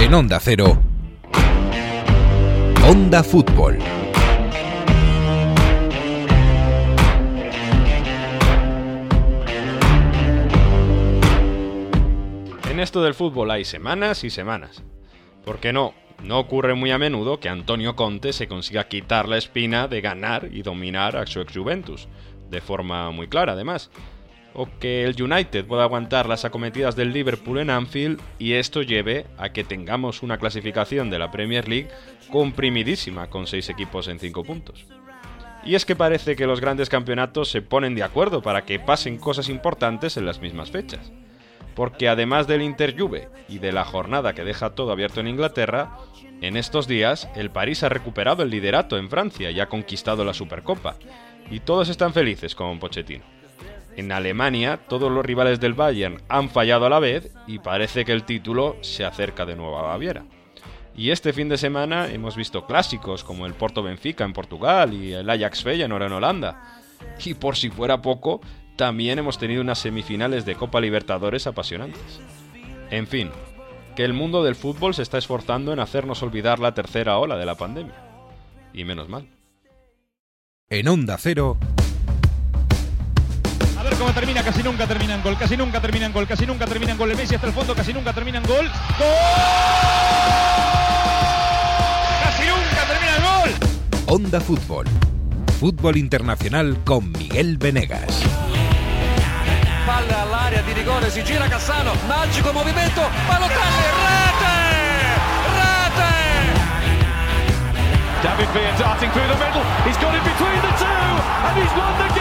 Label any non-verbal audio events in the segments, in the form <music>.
En Onda Cero. Onda Fútbol. En esto del fútbol hay semanas y semanas. ¿Por qué no? No ocurre muy a menudo que Antonio Conte se consiga quitar la espina de ganar y dominar a su ex Juventus, de forma muy clara además. O que el United pueda aguantar las acometidas del Liverpool en Anfield y esto lleve a que tengamos una clasificación de la Premier League comprimidísima con 6 equipos en 5 puntos. Y es que parece que los grandes campeonatos se ponen de acuerdo para que pasen cosas importantes en las mismas fechas porque además del Inter Juve y de la jornada que deja todo abierto en Inglaterra, en estos días el París ha recuperado el liderato en Francia y ha conquistado la Supercopa, y todos están felices con Pochettino. En Alemania, todos los rivales del Bayern han fallado a la vez y parece que el título se acerca de nuevo a Baviera. Y este fin de semana hemos visto clásicos como el Porto Benfica en Portugal y el Ajax Feyenoord en Holanda. Y por si fuera poco, también hemos tenido unas semifinales de Copa Libertadores apasionantes. En fin, que el mundo del fútbol se está esforzando en hacernos olvidar la tercera ola de la pandemia. Y menos mal. En Onda Cero. Termina, casi nunca termina en gol, casi nunca termina en gol, casi nunca termina en gol. El Messi hasta el fondo, casi nunca termina en gol. ¡Gol! ¡Casi nunca termina en gol! Onda Fútbol. Fútbol internacional con Miguel Venegas. Palla all'area di rigore, si gira Cassano, magico movimento, Balotelli, rete! Rete! David Villa darting through the middle, he's got it between the two, and he's won the game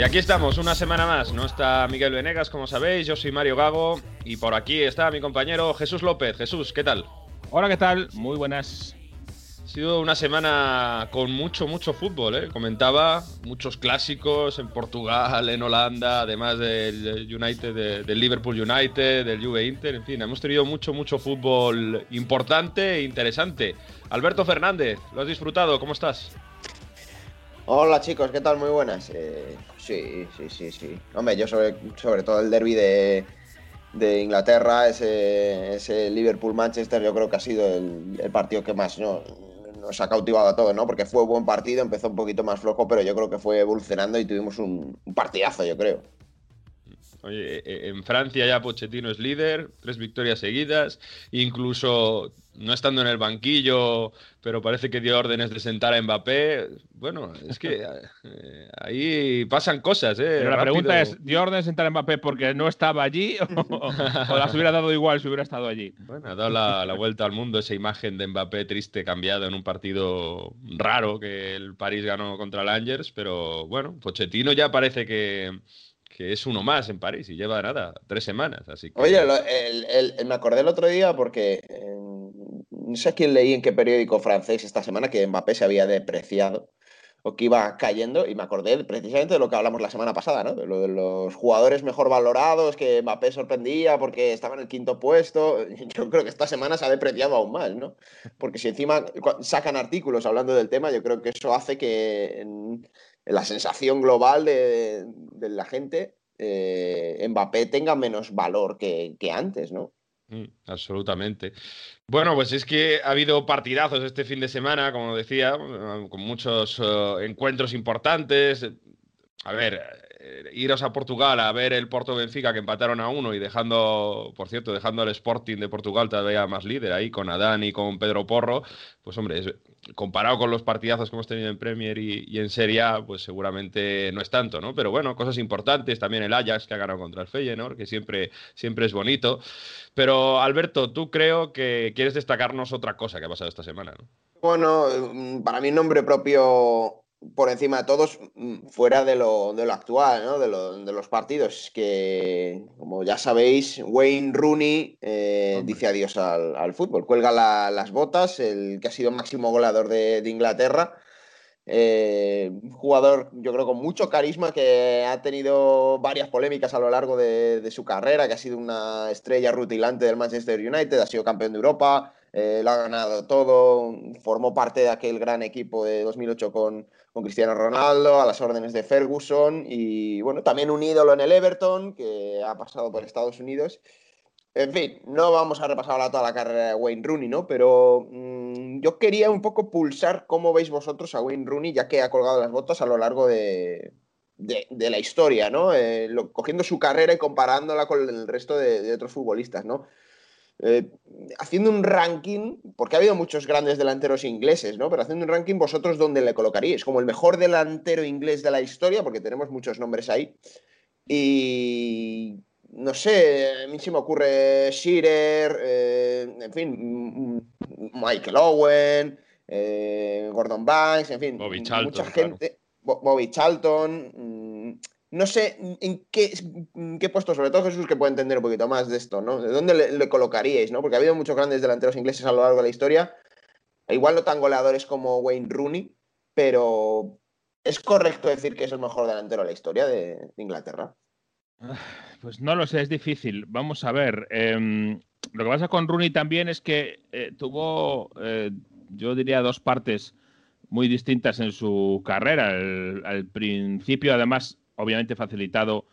Y aquí estamos, una semana más. No está Miguel Venegas, como sabéis, yo soy Mario Gago y por aquí está mi compañero Jesús López. Jesús, ¿qué tal? Hola, ¿qué tal? Muy buenas. Ha sido una semana con mucho, mucho fútbol, ¿eh? Comentaba, muchos clásicos en Portugal, en Holanda, además del United, de- del Liverpool United, del Juve Inter, en fin, hemos tenido mucho, mucho fútbol importante e interesante. Alberto Fernández, ¿lo has disfrutado? ¿Cómo estás? Hola chicos, ¿qué tal? Muy buenas. Eh, sí, sí, sí, sí. Hombre, yo sobre, sobre todo el derby de, de Inglaterra, ese, ese Liverpool-Manchester, yo creo que ha sido el, partido que más ¿no? nos ha cautivado a todos, ¿no? Porque fue buen partido, empezó un poquito más flojo, pero yo creo que fue evolucionando y tuvimos un, un partidazo, yo creo. Oye, eh, en Francia ya Pochettino es líder, tres victorias seguidas, incluso no estando en el banquillo, pero parece que dio órdenes de sentar a Mbappé. Bueno, es que <laughs> eh, ahí pasan cosas, ¿eh? Pero la Rápido. pregunta es, ¿dio orden de sentar a Mbappé porque no estaba allí <laughs> o, o las hubiera dado igual si hubiera estado allí? Bueno, ha dado la, la vuelta al mundo esa imagen de Mbappé triste, cambiado en un partido raro que el París ganó contra el Angers, pero bueno, Pochettino ya parece que, que es uno más en París y lleva nada, tres semanas, así que... Oye, lo- el- el- me acordé el otro día porque eh, no sé quién leí en qué periódico francés esta semana que Mbappé se había depreciado o que iba cayendo y me acordé precisamente de lo que hablamos la semana pasada, ¿no? De lo de los jugadores mejor valorados, que Mbappé sorprendía porque estaba en el quinto puesto. <laughs> Yo creo que esta semana se ha depreciado aún más, ¿no? Porque si encima sacan artículos hablando del tema, yo creo que eso hace que en, en la sensación global de, la gente eh, Mbappé tenga menos valor que, antes, ¿no? Mm, absolutamente. Bueno, pues es que ha habido partidazos este fin de semana, como decía, con muchos eh, encuentros importantes. A ver, eh, iros a Portugal a ver el Porto Benfica que empataron a uno y dejando, por cierto, dejando al Sporting de Portugal todavía más líder ahí con Adán y con Pedro Porro, pues hombre, es- comparado con los partidazos que hemos tenido en Premier y, en Serie A, pues seguramente no es tanto, ¿no? Pero bueno, cosas importantes, también el Ajax que ha ganado contra el Feyenoord, que siempre, siempre es bonito. Pero Alberto, tú creo que quieres destacarnos otra cosa que ha pasado esta semana, ¿no? Bueno, mm, para mí nombre propio por encima de todos, mm, fuera de lo, de lo actual, ¿no? de, lo- de los partidos, que como ya sabéis, Wayne Rooney eh, dice adiós al, al fútbol, cuelga la- las botas, el que ha sido máximo goleador de, de Inglaterra. Eh, jugador, yo creo, con mucho carisma, que ha tenido varias polémicas a lo largo de, de su carrera, que ha sido una estrella rutilante del Manchester United, ha sido campeón de Europa, eh, lo ha ganado todo, formó parte de aquel gran equipo de 2008 con, con Cristiano Ronaldo, a las órdenes de Ferguson y bueno, también un ídolo en el Everton que ha pasado por Estados Unidos. En fin, no vamos a repasar ahora toda la carrera de Wayne Rooney, ¿no? Pero mmm, yo quería un poco pulsar cómo veis vosotros a Wayne Rooney, ya que ha colgado las botas a lo largo de, de, de la historia, ¿no? Eh, lo, cogiendo su carrera y comparándola con el resto de, de otros futbolistas, ¿no? Eh, haciendo un ranking, porque ha habido muchos grandes delanteros ingleses, ¿no? Pero haciendo un ranking, vosotros dónde le colocaríais? Como el mejor delantero inglés de la historia, porque tenemos muchos nombres ahí. Y no sé, a mí se me ocurre Shearer, eh, en fin, Michael Owen, eh, Gordon Banks, en fin, Bobby Charlton, mucha gente, claro. Bobby Charlton. No sé en qué, qué, puesto, sobre todo Jesús, que puede entender un poquito más de esto, ¿no? ¿De dónde le, colocaríais, no? Porque ha habido muchos grandes delanteros ingleses a lo largo de la historia, igual no tan goleadores como Wayne Rooney, pero ¿es correcto decir que es el mejor delantero de la historia de, Inglaterra? Pues no lo sé, es difícil. Vamos a ver. Eh, lo que pasa con Rooney también es que eh, tuvo, eh, yo diría, dos partes muy distintas en su carrera. Al principio, además, obviamente facilitado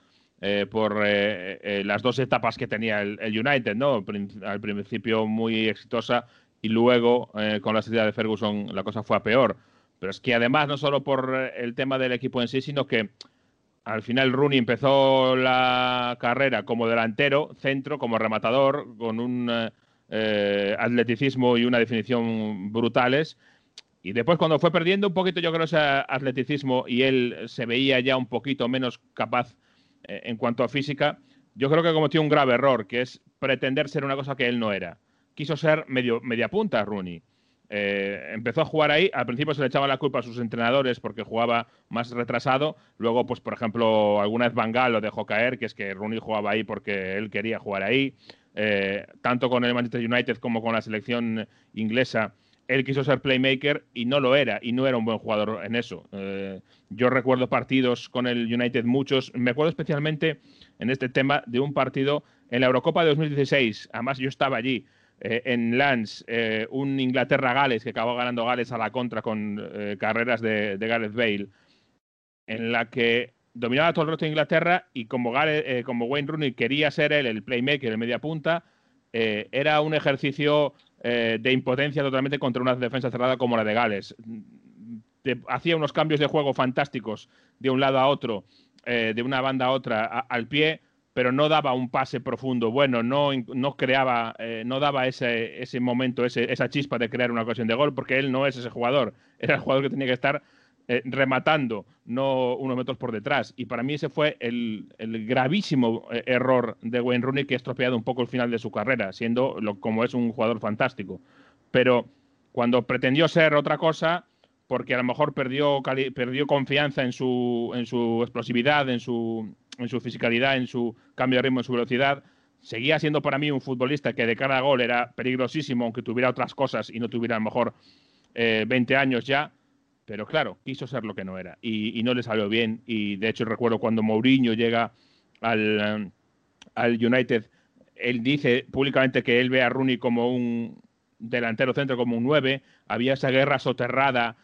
eh, por eh, las dos etapas que tenía el, United, ¿no? Al principio muy exitosa y luego, con la salida de Ferguson, la cosa fue a peor. Pero es que además, no solo por el tema del equipo en sí, sino que al final Rooney empezó la carrera como delantero, centro, como rematador, con un eh, atleticismo y una definición brutales. Y después cuando fue perdiendo un poquito, yo creo, ese atleticismo y él se veía ya un poquito menos capaz eh, en cuanto a física, yo creo que cometió un grave error, que es pretender ser una cosa que él no era. Quiso ser medio, media punta Rooney. Eh, empezó a jugar ahí, al principio se le echaba la culpa a sus entrenadores porque jugaba más retrasado, luego pues por ejemplo alguna vez Bangal lo dejó caer, que es que Rooney jugaba ahí porque él quería jugar ahí, eh, tanto con el Manchester United como con la selección inglesa, él quiso ser playmaker y no lo era, y no era un buen jugador en eso. Eh, yo recuerdo partidos con el United muchos, me acuerdo especialmente en este tema de un partido en la Eurocopa de 2016, además yo estaba allí, eh, en Lance, eh, un Inglaterra-Gales que acabó ganando Gales a la contra con carreras de, de, Gareth Bale, en la que dominaba todo el resto de Inglaterra y como, Gareth, como Wayne Rooney quería ser él el playmaker, el media punta, era un ejercicio de impotencia totalmente contra una defensa cerrada como la de Gales. Hacía unos cambios de juego fantásticos de un lado a otro, de una banda a otra, al pie, pero no daba un pase profundo bueno, no, no creaba, eh, no daba ese, ese momento, esa chispa de crear una ocasión de gol, porque él no es ese jugador, era el jugador que tenía que estar eh, rematando, no unos metros por detrás. Y para mí ese fue el, gravísimo eh, error de Wayne Rooney que ha estropeado un poco el final de su carrera, siendo como es un jugador fantástico. Pero cuando pretendió ser otra cosa, porque a lo mejor perdió, perdió confianza en su, en su explosividad, en su, en su fisicalidad, en su cambio de ritmo, en su velocidad. Seguía siendo para mí un futbolista que de cara a gol era peligrosísimo, aunque tuviera otras cosas y no tuviera a lo mejor eh, 20 años ya. Pero claro, quiso ser lo que no era y, no le salió bien. Y de hecho recuerdo cuando Mourinho llega al, al United, él dice públicamente que él ve a Rooney como un delantero centro, como un 9. Había esa guerra soterrada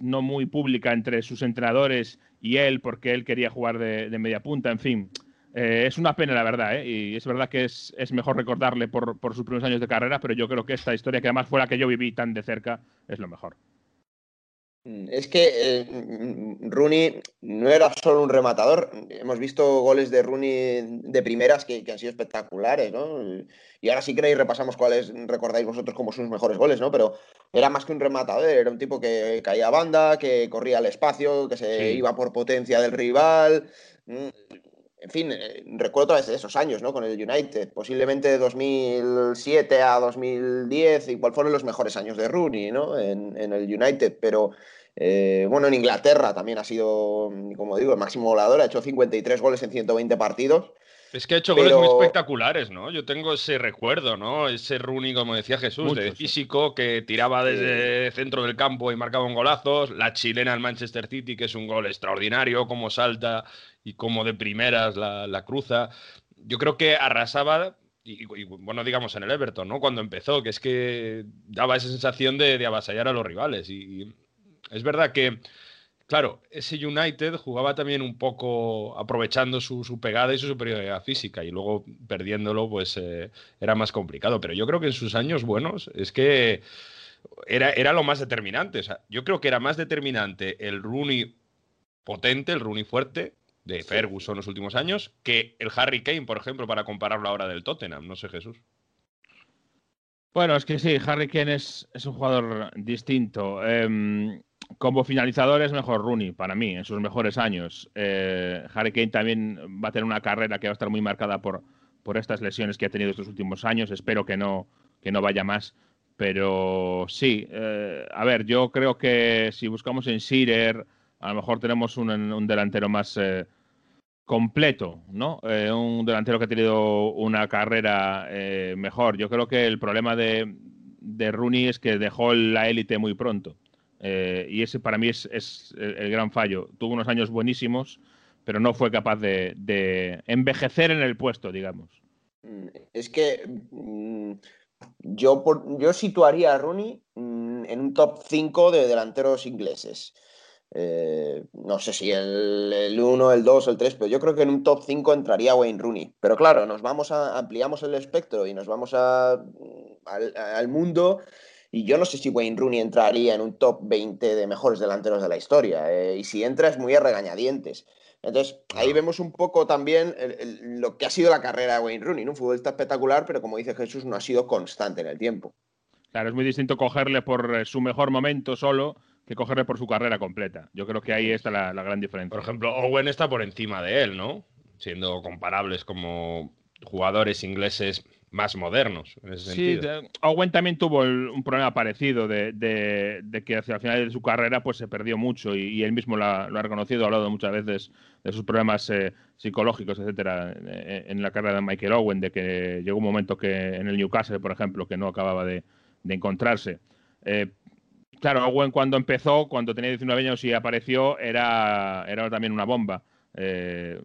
no muy pública entre sus entrenadores y él, porque él quería jugar de, de media punta, en fin. Eh, es una pena, la verdad, ¿eh? y es verdad que es, es mejor recordarle por, por, sus primeros años de carrera, pero yo creo que esta historia, que además fue la que yo viví tan de cerca, es lo mejor. Es que eh, Rooney no era solo un rematador. Hemos visto goles de Rooney de primeras que, que han sido espectaculares, ¿no? Y ahora sí queréis repasamos cuáles recordáis vosotros como sus mejores goles, ¿no? Pero era más que un rematador, era un tipo que caía a banda, que corría al espacio, que se sí. iba por potencia del rival. En fin, eh, recuerdo otra vez esos años, ¿no? Con el United, posiblemente de 2007 a 2010, igual fueron los mejores años de Rooney, ¿no? En, en el United, pero eh, bueno, en Inglaterra también ha sido, como digo, el máximo goleador, ha hecho 53 goles en 120 partidos. Es que ha hecho pero... goles muy espectaculares, ¿no? Yo tengo ese recuerdo, ¿no? Ese Rooney, como decía Jesús, Mucho, de físico, sí. que tiraba desde el centro del campo y marcaba un golazos. La chilena al Manchester City, que es un gol extraordinario, como salta y como de primeras la, cruza. Yo creo que arrasaba y, bueno, digamos en el Everton, ¿no? Cuando empezó, que es que daba esa sensación de, de avasallar a los rivales. Y, es verdad que, claro, ese United jugaba también un poco aprovechando su, pegada y su superioridad física y luego perdiéndolo, pues eh, era más complicado. Pero yo creo que en sus años buenos es que era, era lo más determinante. O sea, yo creo que era más determinante el Rooney potente, el Rooney fuerte, de Ferguson en los últimos años que el Harry Kane, por ejemplo, para compararlo ahora del Tottenham. No sé, Jesús. Bueno, es que sí, Harry Kane es, un jugador distinto. Em, como finalizador es mejor Rooney, para mí, en sus mejores años. Eh, Harry Kane también va a tener una carrera que va a estar muy marcada por, por estas lesiones que ha tenido estos últimos años. Espero que no, que no vaya más. Pero sí, eh, a ver, yo creo que si buscamos en Shearer a lo mejor tenemos un, delantero más eh, completo, ¿no? Eh, un delantero que ha tenido una carrera eh, mejor. Yo creo que el problema de, Rooney es que dejó la élite muy pronto. y ese para mí es, el, gran fallo. Tuvo unos años buenísimos, pero no fue capaz de, envejecer en el puesto, digamos. Mm, es que mm, yo, yo situaría a Rooney mm, en un top 5 de delanteros ingleses. Eh, no sé si el 1, el 2 el 3, pero yo creo que en un top 5 entraría Wayne Rooney. Pero claro, nos vamos a, ampliamos el espectro y nos vamos a, al, mundo. Y yo no sé si Wayne Rooney entraría en un top 20 de mejores delanteros de la historia. Eh, y si entra es muy a regañadientes. Entonces, ahí vemos un poco también lo que ha sido la carrera de Wayne Rooney. Un futbolista espectacular, pero como dice Jesús, no ha sido constante en el tiempo. Claro, es muy distinto cogerle por eh, su mejor momento solo que cogerle por su carrera completa. Yo creo que ahí está la, gran diferencia. Por ejemplo, Owen está por encima de él, ¿no? Siendo comparables como jugadores ingleses más modernos en ese sí, Owen también tuvo un problema parecido de, que hacia el final de su carrera pues se perdió mucho y, él mismo lo ha, reconocido, ha hablado muchas veces de sus problemas eh, psicológicos, etcétera, eh, en, la carrera de Michael Owen, de que llegó un momento que en el Newcastle, por ejemplo, que no acababa de, encontrarse. Eh, Claro, Owen cuando empezó, cuando tenía 19 años y apareció, era, era también una bomba. Eh,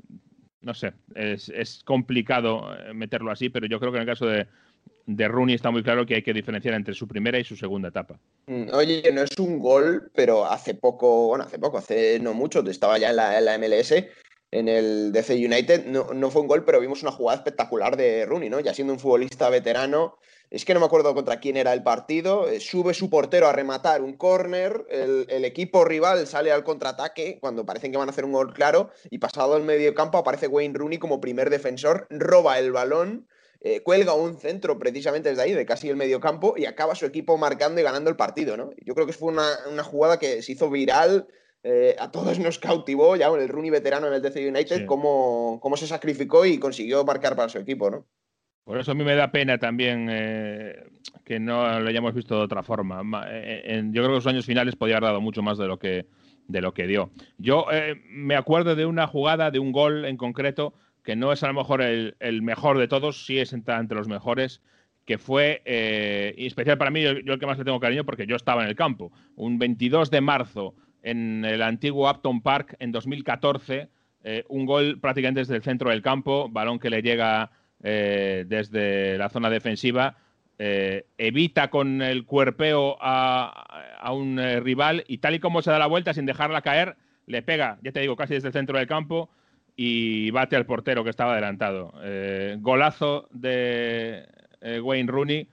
no sé, es, complicado eh, meterlo así, pero yo creo que en el caso de, Rooney está muy claro que hay que diferenciar entre su primera y su segunda etapa. Mm, oye, no es un gol, pero hace poco, bueno, hace poco, hace no mucho, estaba ya en la, en la MLS, en el DC United, no, no, fue un gol, pero vimos una jugada espectacular de Rooney, ¿no? Ya siendo un futbolista veterano, es que no me acuerdo contra quién era el partido, eh, sube su portero a rematar un córner, el, equipo rival sale al contraataque cuando parecen que van a hacer un gol claro y pasado el medio campo aparece Wayne Rooney como primer defensor, roba el balón, eh, cuelga un centro precisamente desde ahí, de casi el medio campo y acaba su equipo marcando y ganando el partido, ¿no? Yo creo que fue una, jugada que se hizo viral, eh, a todos nos cautivó ya el Rooney veterano en el DC United, cómo, cómo se sacrificó y consiguió marcar para su equipo, ¿no? Por eso a mí me da pena también eh, que no lo hayamos visto de otra forma. Eh, yo creo que los años finales podía haber dado mucho más de lo que, de lo que dio. Yo eh, me acuerdo de una jugada, de un gol en concreto, que no es a lo mejor el, mejor de todos, sí es entre, los mejores, que fue especial para mí, yo, yo, el que más le tengo cariño porque yo estaba en el campo. Un 22 de marzo en el antiguo Upton Park en 2014, un gol prácticamente desde el centro del campo, balón que le llega eh, desde la zona defensiva, eh, evita con el cuerpeo a, un eh, rival y tal y como se da la vuelta sin dejarla caer, le pega, ya te digo, casi desde el centro del campo y bate al portero que estaba adelantado. golazo de Wayne Rooney.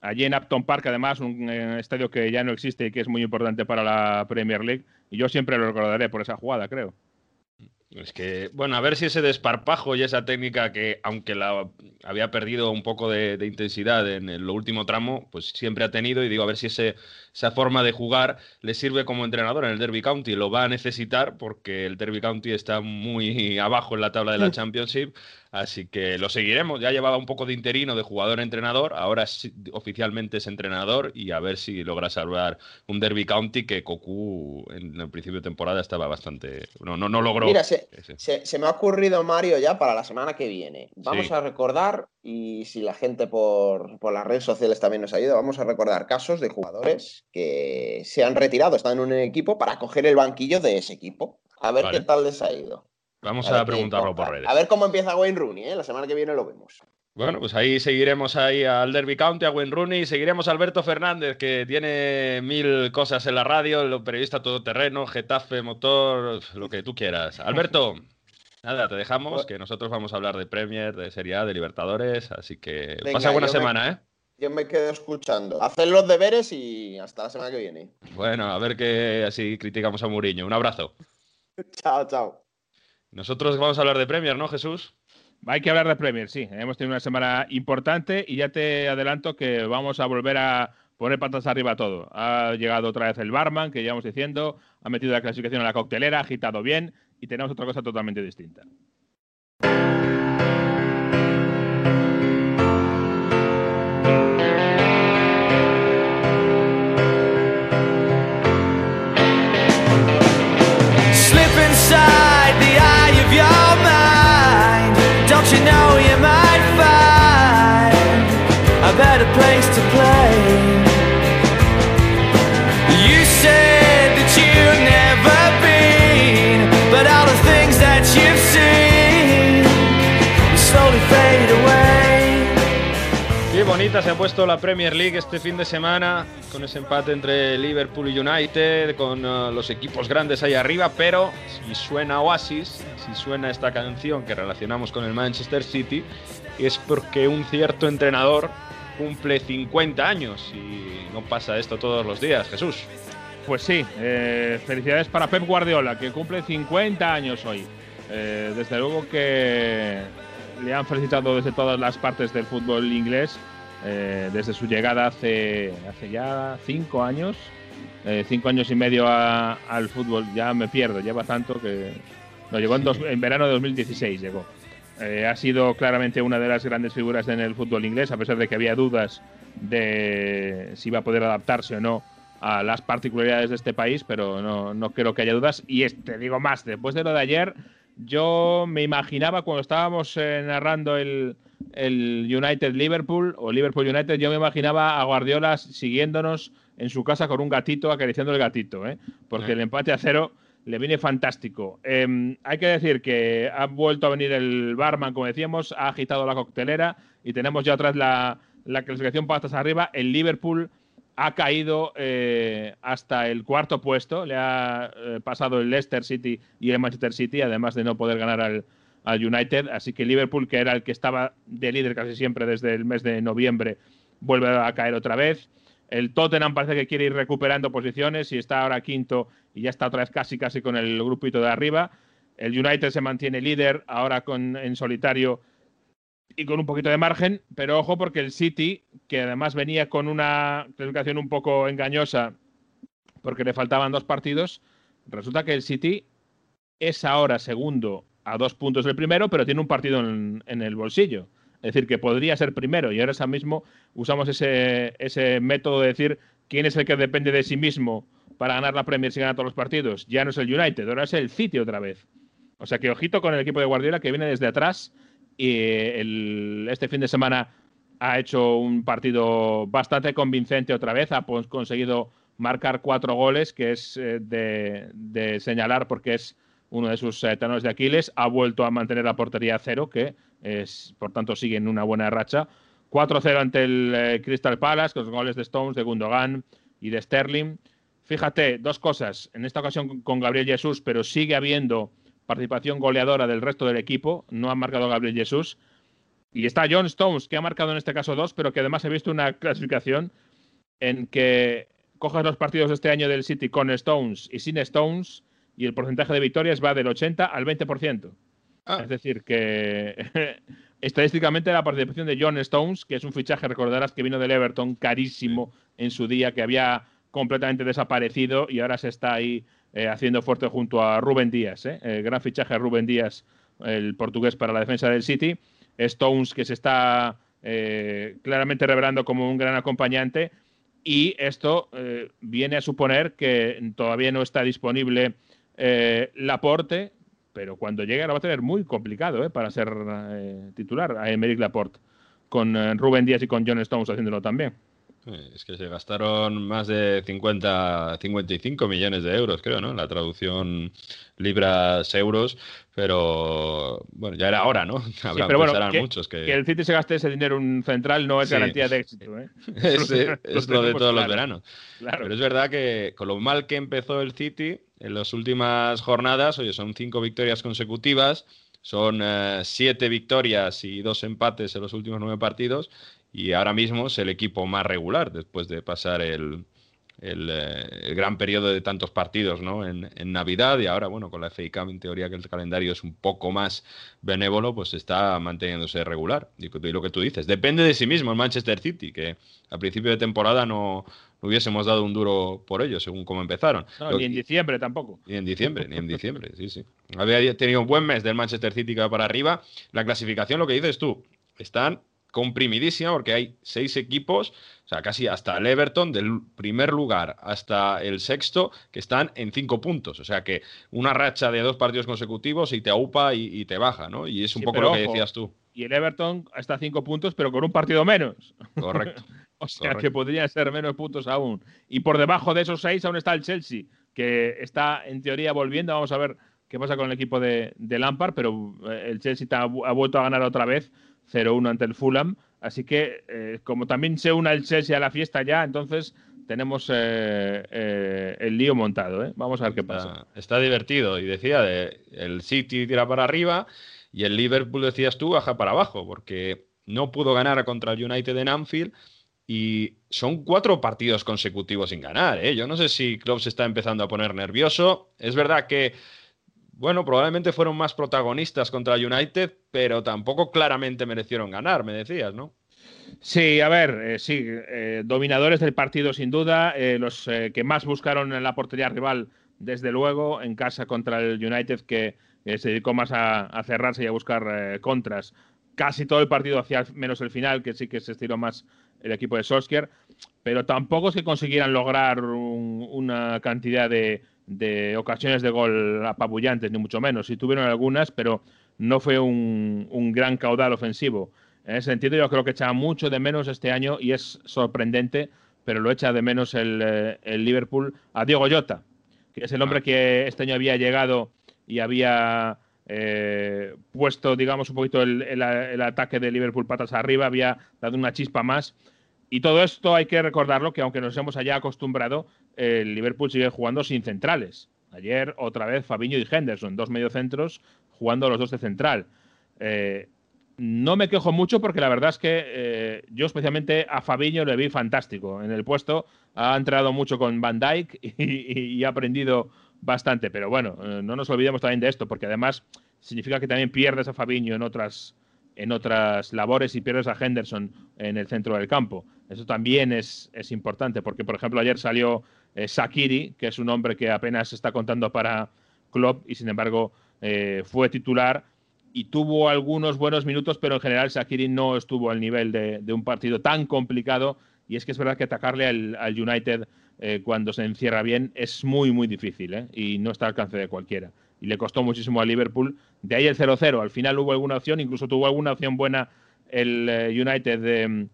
Allí en Upton Park, además, un estadio que ya no existe y que es muy importante para la Premier League. Y yo siempre lo recordaré por esa jugada, creo. Es que, bueno, a ver si ese desparpajo y esa técnica que, aunque la había perdido un poco de, intensidad en el último tramo, pues siempre ha tenido. Y digo, a ver si ese, esa forma de jugar le sirve como entrenador en el Derby County. Lo va a necesitar porque el Derby County está muy <laughs> abajo en la tabla de la Championship. Así que lo seguiremos. Ya llevaba un poco de interino de jugador a entrenador. Ahora oficialmente es entrenador y a ver si logra salvar un Derby County que Cocu en el principio de temporada estaba bastante. No, no, no logró. Mira, se, me ha ocurrido, Mario, ya para la semana que viene. Vamos a recordar, y si la gente por, las redes sociales también nos ayuda, vamos a recordar casos de jugadores que se han retirado, están en un equipo para coger el banquillo de ese equipo. A ver qué tal les ha ido. Vamos a, preguntarlo por redes. A ver cómo empieza Wayne Rooney, ¿eh? la semana que viene lo vemos. Bueno, pues ahí seguiremos ahí al Derby County, a Wayne Rooney, seguiremos a Alberto Fernández, que tiene mil cosas en la radio, el periodista todoterreno, Getafe, motor, lo que tú quieras. Alberto, <laughs> nada, te dejamos, que nosotros vamos a hablar de Premier, de Serie A, de Libertadores, así que Venga, pasa buena me- semana, ¿eh? Yo me quedo escuchando. Haced los deberes y hasta la semana que viene. Bueno, a ver que así criticamos a Mourinho. Un abrazo. <laughs> Chao, chao. Nosotros vamos a hablar de Premier, ¿no, Jesús? Hay que hablar de Premier, sí. Hemos tenido una semana importante y ya te adelanto que vamos a volver a poner patas arriba todo. Ha llegado otra vez el barman, que llevamos diciendo, ha metido la clasificación a la coctelera, ha agitado bien y tenemos otra cosa totalmente distinta. Se ha puesto la Premier League este fin de semana con ese empate entre Liverpool y United, con uh, los equipos grandes ahí arriba, pero si suena Oasis, si suena esta canción que relacionamos con el Manchester City, es porque un cierto entrenador cumple 50 años y no pasa esto todos los días, Jesús. Pues sí, eh, felicidades para Pep Guardiola, que cumple 50 años hoy. Eh, desde luego que le han felicitado desde todas las partes del fútbol inglés, eh, desde su llegada hace, hace ya cinco años, eh, cinco años y medio a- al fútbol, ya me pierdo, lleva tanto que... No, llegó en, dos- en verano de 2016, llegó. Eh, ha sido claramente una de las grandes figuras en el fútbol inglés, a pesar de que había dudas de si iba a poder adaptarse o no a las particularidades de este país, pero no, no creo que haya dudas. Y te digo más, después de lo de ayer, yo me imaginaba cuando estábamos eh, narrando el, el United Liverpool o Liverpool United, yo me imaginaba a Guardiola siguiéndonos en su casa con un gatito, acariciando el gatito, ¿eh? porque Sí. el empate a cero le viene fantástico. Eh, hay que decir que ha vuelto a venir el barman, como decíamos, ha agitado la coctelera y tenemos ya atrás la, la clasificación patas arriba. El Liverpool ha caído eh, hasta el cuarto puesto, le ha eh, pasado el Leicester City y el Manchester City, además de no poder ganar al, al United. Así que Liverpool, que era el que estaba de líder casi siempre desde el mes de noviembre, vuelve a caer otra vez. El Tottenham parece que quiere ir recuperando posiciones y está ahora quinto y ya está otra vez casi casi con el grupito de arriba. El United se mantiene líder ahora con, en solitario y con un poquito de margen, pero ojo porque el City, que además venía con una clasificación un poco engañosa porque le faltaban dos partidos, resulta que el City es ahora segundo a dos puntos del primero, pero tiene un partido en, el bolsillo. Es decir, que podría ser primero y ahora mismo usamos ese, ese método de decir quién es el que depende de sí mismo para ganar la Premier si gana todos los partidos. Ya no es el United, ahora es el City otra vez. O sea que ojito con el equipo de Guardiola que viene desde atrás y este fin de semana ha hecho un partido bastante convincente otra vez, ha conseguido marcar cuatro goles, que es eh, de, señalar porque es uno de sus eh, talones de Aquiles, ha vuelto a mantener la portería a cero, que es, por tanto sigue en una buena racha. 4-0 ante el eh, Crystal Palace, con los goles de Stones, de Gundogan y de Sterling. Fíjate, dos cosas. En esta ocasión con Gabriel Jesús, pero sigue habiendo participación goleadora del resto del equipo. No ha marcado Gabriel Jesús. Y está John Stones, que ha marcado en este caso dos, pero que además he visto una clasificación en que coges los partidos de este año del City con Stones y sin Stones y el porcentaje de victorias va del 80 al 20%. Ah. Es decir, que <laughs> estadísticamente la participación de John Stones, que es un fichaje, recordarás que vino del Everton carísimo en su día, que había completamente desaparecido y ahora se está ahí eh, haciendo fuerte junto a Rubén Díaz. ¿eh? El gran fichaje Rubén Díaz, el portugués para la defensa del City. Stones, que se está eh, claramente revelando como un gran acompañante. Y esto eh, viene a suponer que todavía no está disponible eh, Laporte, pero cuando llegue lo va a tener muy complicado para ser titular a Emerick Laporte, con Rubén Díaz y con John Stones haciéndolo también. Eh, Es que se gastaron más de 50, 55 millones de euros, creo, ¿no? La traducción libras-euros, pero bueno, ya era hora, ¿no? <laughs> Habrá, pero bueno, que- muchos que, Que el City se gaste ese dinero en un central no es Sí. garantía de éxito. ¿eh? <laughs> es, <laughs> Lo es lo de todos los veranos. Claro. Pero es verdad que con lo mal que empezó el City en las últimas jornadas, oye, son cinco victorias consecutivas, son eh, siete victorias y dos empates en los últimos nueve partidos, y ahora mismo es el equipo más regular después de pasar el, el, eh, el gran periodo de tantos partidos ¿no? en, en Navidad y ahora, bueno, con la FA Cup en teoría que el calendario es un poco más benévolo, pues está manteniéndose regular. Y, y lo que tú dices, depende de sí mismo el Manchester City, que a principio de temporada no, no hubiésemos dado un duro por ellos, según cómo empezaron. No, Lo- ni en diciembre tampoco. ni en diciembre, ni en diciembre, sí, sí. Había tenido un buen mes del Manchester City que va para arriba. La clasificación, lo que dices tú, están comprimidísima porque hay seis equipos, o sea, casi hasta el Everton, del primer lugar hasta el sexto, que están en cinco puntos. O sea, que una racha de dos partidos consecutivos y te aupa y, y te baja, ¿no? Y es un Sí, poco lo que ojo. decías tú. Y el Everton está a cinco puntos, pero con un partido menos. Correcto. <laughs> O sea Correcto. que podrían ser menos puntos aún. Y por debajo de esos seis aún está el Chelsea, que está en teoría volviendo. Vamos a ver qué pasa con el equipo de, de Lampard, pero eh, el Chelsea ta- ha, vuelto a ganar otra vez 0-1 ante el Fulham. Así que, eh, como también se una el Chelsea a la fiesta ya, entonces tenemos eh, eh, el lío montado. Vamos a ver qué pasa. Está, está divertido. Y decía, de, el City tira para arriba y el Liverpool, decías tú, baja para abajo, porque no pudo ganar contra el United en Anfield y son cuatro partidos consecutivos sin ganar. Yo no sé si Klopp se está empezando a poner nervioso. Es verdad que, bueno, probablemente fueron más protagonistas contra United, pero tampoco claramente merecieron ganar, me decías, ¿no? Sí, a ver, eh, sí, eh, dominadores del partido sin duda, eh, los que más buscaron en la portería rival, desde luego, en casa contra el United, que se dedicó más a, cerrarse y a buscar contras. Casi todo el partido hacia menos el final, que sí que se estiró más el equipo de Solskjaer, pero tampoco es que consiguieran lograr un- una cantidad de, de ocasiones de gol apabullantes, ni mucho menos. Sí tuvieron algunas, pero no fue un, un gran caudal ofensivo. En ese sentido, yo creo que echa mucho de menos este año y es sorprendente, pero lo echa de menos el, eh, el Liverpool a Diego Jota, que es el hombre Ah. que este año había llegado y había eh, puesto, digamos, un poquito el, el- el ataque de Liverpool patas arriba, había dado una chispa más. Y todo esto hay que recordarlo que aunque nos hemos allá acostumbrado, el Liverpool sigue jugando sin centrales. Ayer otra vez Fabinho y Henderson, dos mediocentros, jugando los dos de central. Eh, no me quejo mucho porque la verdad es que eh, yo especialmente a Fabinho le vi fantástico en el puesto. Ha entrado mucho con Van Dijk <laughs> y, ha aprendido bastante. Pero bueno, eh, no nos olvidemos también de esto porque además significa que también pierdes a Fabinho en otras, en otras labores y pierdes a Henderson en el centro del campo. Eso también es, es importante porque, por ejemplo, ayer salió eh, Sakiri, que es un hombre que apenas está contando para Klopp y sin embargo eh, fue titular y tuvo algunos buenos minutos, pero en general Sakiri no estuvo al nivel de, un partido tan complicado. Y es que es verdad que atacarle al, al United eh, cuando se encierra bien es muy, muy difícil ¿eh? y no está al alcance de cualquiera. Y le costó muchísimo a Liverpool. De ahí el 0-0. Al final hubo alguna opción, incluso tuvo alguna opción buena el eh, United de,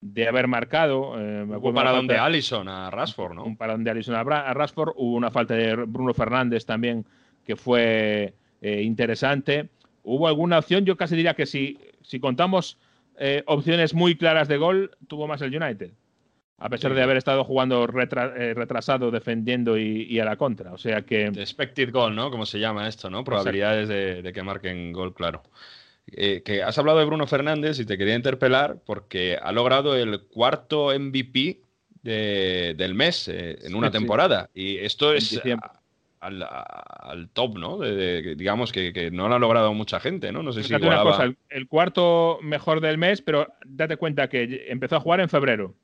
de haber marcado. eh, me Hubo acuerdo para una donde falta- Allison a Rashford, ¿no? un parón de Alisson a, a Rashford, hubo una falta de Bruno Fernández también que fue eh, interesante. Hubo alguna opción, yo casi diría que si, si contamos eh, opciones muy claras de gol, tuvo más el United. A pesar Sí. de haber estado jugando retra- eh, retrasado, defendiendo y, y a la contra. O sea que. De expected goal, ¿no? Como se llama esto, ¿no? Probabilidades de, de que marquen gol, claro. Eh, que has hablado de Bruno Fernández y te quería interpelar porque ha logrado el cuarto MVP de- del mes eh, en una Sí, sí. temporada. Y esto es a- al, top, ¿no? De, de- digamos que, que no lo ha logrado mucha gente, ¿no? No sé si Fíjate una igualaba- cosa, el, el cuarto mejor del mes, pero date cuenta que empezó a jugar en febrero.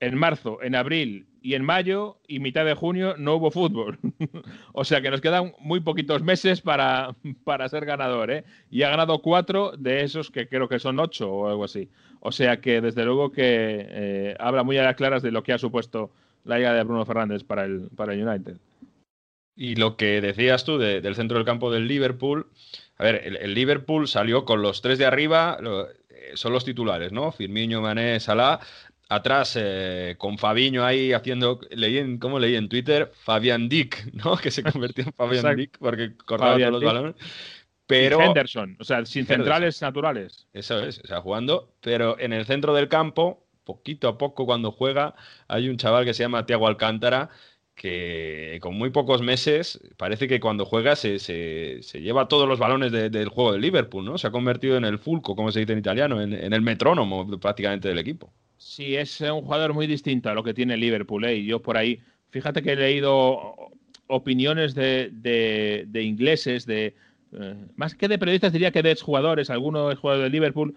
En marzo, en abril y en mayo y mitad de junio no hubo fútbol. <laughs> o sea que nos quedan muy poquitos meses para, <laughs> para ser ganador. ¿eh? Y ha ganado cuatro de esos que creo que son ocho o algo así. O sea que desde luego que eh, habla muy a las claras de lo que ha supuesto la llegada de Bruno Fernández para el, para el United. Y lo que decías tú de- del centro del campo del Liverpool, a ver, el, Liverpool salió con los tres de arriba, eh, son los titulares, ¿no? Firmino, Mané, Salah. Atrás eh, con Fabiño ahí haciendo, leí en, ¿cómo leí en Twitter? Fabian Dick, <laughs> ¿no? Que se convirtió en Fabian Exacto. Dick porque cortaba Fabian todos los balones. Pero Henderson, o sea, sin Henderson. centrales naturales. Eso es, o sea, jugando, pero en el centro del campo, poquito a poco cuando juega, hay un chaval que se llama Tiago Alcántara que con muy pocos meses parece que cuando juega se, se- se lleva todos los balones de- del juego del Liverpool, ¿no? Se ha convertido en el fulco, como se dice en italiano, en, en el metrónomo prácticamente del equipo. Sí, es eh, un jugador muy distinto a lo que tiene Liverpool. ¿eh? Y yo por ahí, fíjate que he leído opiniones de, de- ingleses, de eh, más que de periodistas, diría que de exjugadores, algunos jugadores de Liverpool,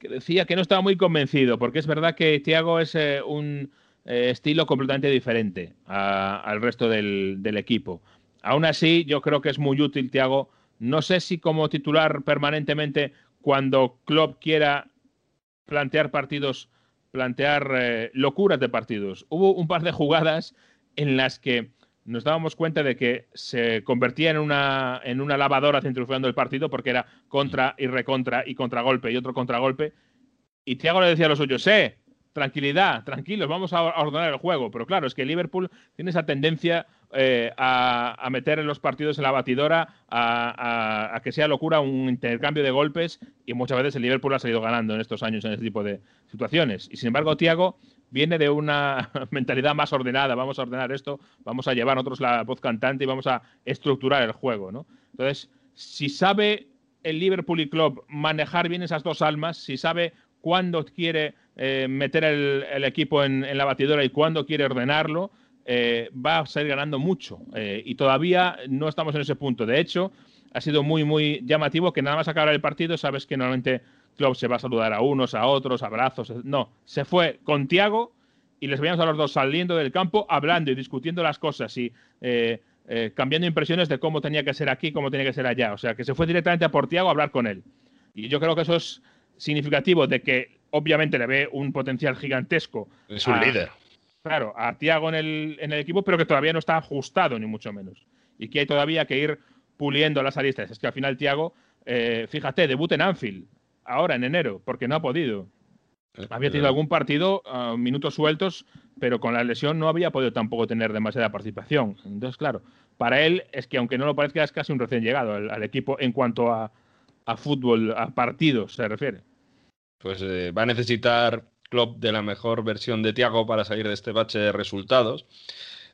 que decía que no estaba muy convencido, porque es verdad que Thiago es un estilo completamente diferente al resto del, del equipo. Aún así, yo creo que es muy útil Thiago. No sé si como titular permanentemente cuando Klopp quiera plantear partidos, plantear eh, locuras de partidos. Hubo un par de jugadas en las que nos dábamos cuenta de que se convertía en una, en una lavadora centrifugando el partido porque era contra y recontra y contragolpe y otro contragolpe. Y Thiago le decía a los suyos, eh, tranquilidad, tranquilos, vamos a ordenar el juego. Pero claro, es que Liverpool tiene esa tendencia eh, a, meter en los partidos en la batidora, a, a- que sea locura un intercambio de golpes y muchas veces el Liverpool ha salido ganando en estos años en este tipo de situaciones. Y sin embargo, Thiago viene de una <laughs> mentalidad más ordenada, vamos a ordenar esto, vamos a llevar nosotros la voz cantante y vamos a estructurar el juego, ¿no? Entonces, si sabe el Liverpool y Klopp manejar bien esas dos almas, si sabe cuándo quiere eh, meter el, equipo en, la batidora y cuándo quiere ordenarlo, eh, va a salir ganando mucho. Eh, y todavía no estamos en ese punto. De hecho, ha sido muy, muy llamativo que nada más acabar el partido, sabes que normalmente Klopp se va a saludar a unos, a otros, abrazos. No, se fue con Tiago y les veíamos a los dos saliendo del campo, hablando y discutiendo las cosas y cambiando impresiones de cómo tenía que ser aquí, cómo tenía que ser allá. O sea, que se fue directamente a por Tiago a hablar con él. Y yo creo que eso es significativo de que obviamente le ve un potencial gigantesco. Es un a- líder. Claro, a Tiago en el, en el equipo, pero que todavía no está ajustado, ni mucho menos. Y que hay todavía que ir puliendo las aristas. Es que al final Tiago, eh, fíjate, debuta en Anfield, ahora en enero, porque no ha podido. Había tenido algún partido, ah, minutos sueltos, pero con la lesión no había podido tampoco tener demasiada participación. Entonces, claro, para él es que aunque no lo parezca, es casi un recién llegado al, al equipo en cuanto a, a fútbol, a partidos se refiere. Pues eh, va a necesitar Klopp de la mejor versión de Thiago para salir de este bache de resultados.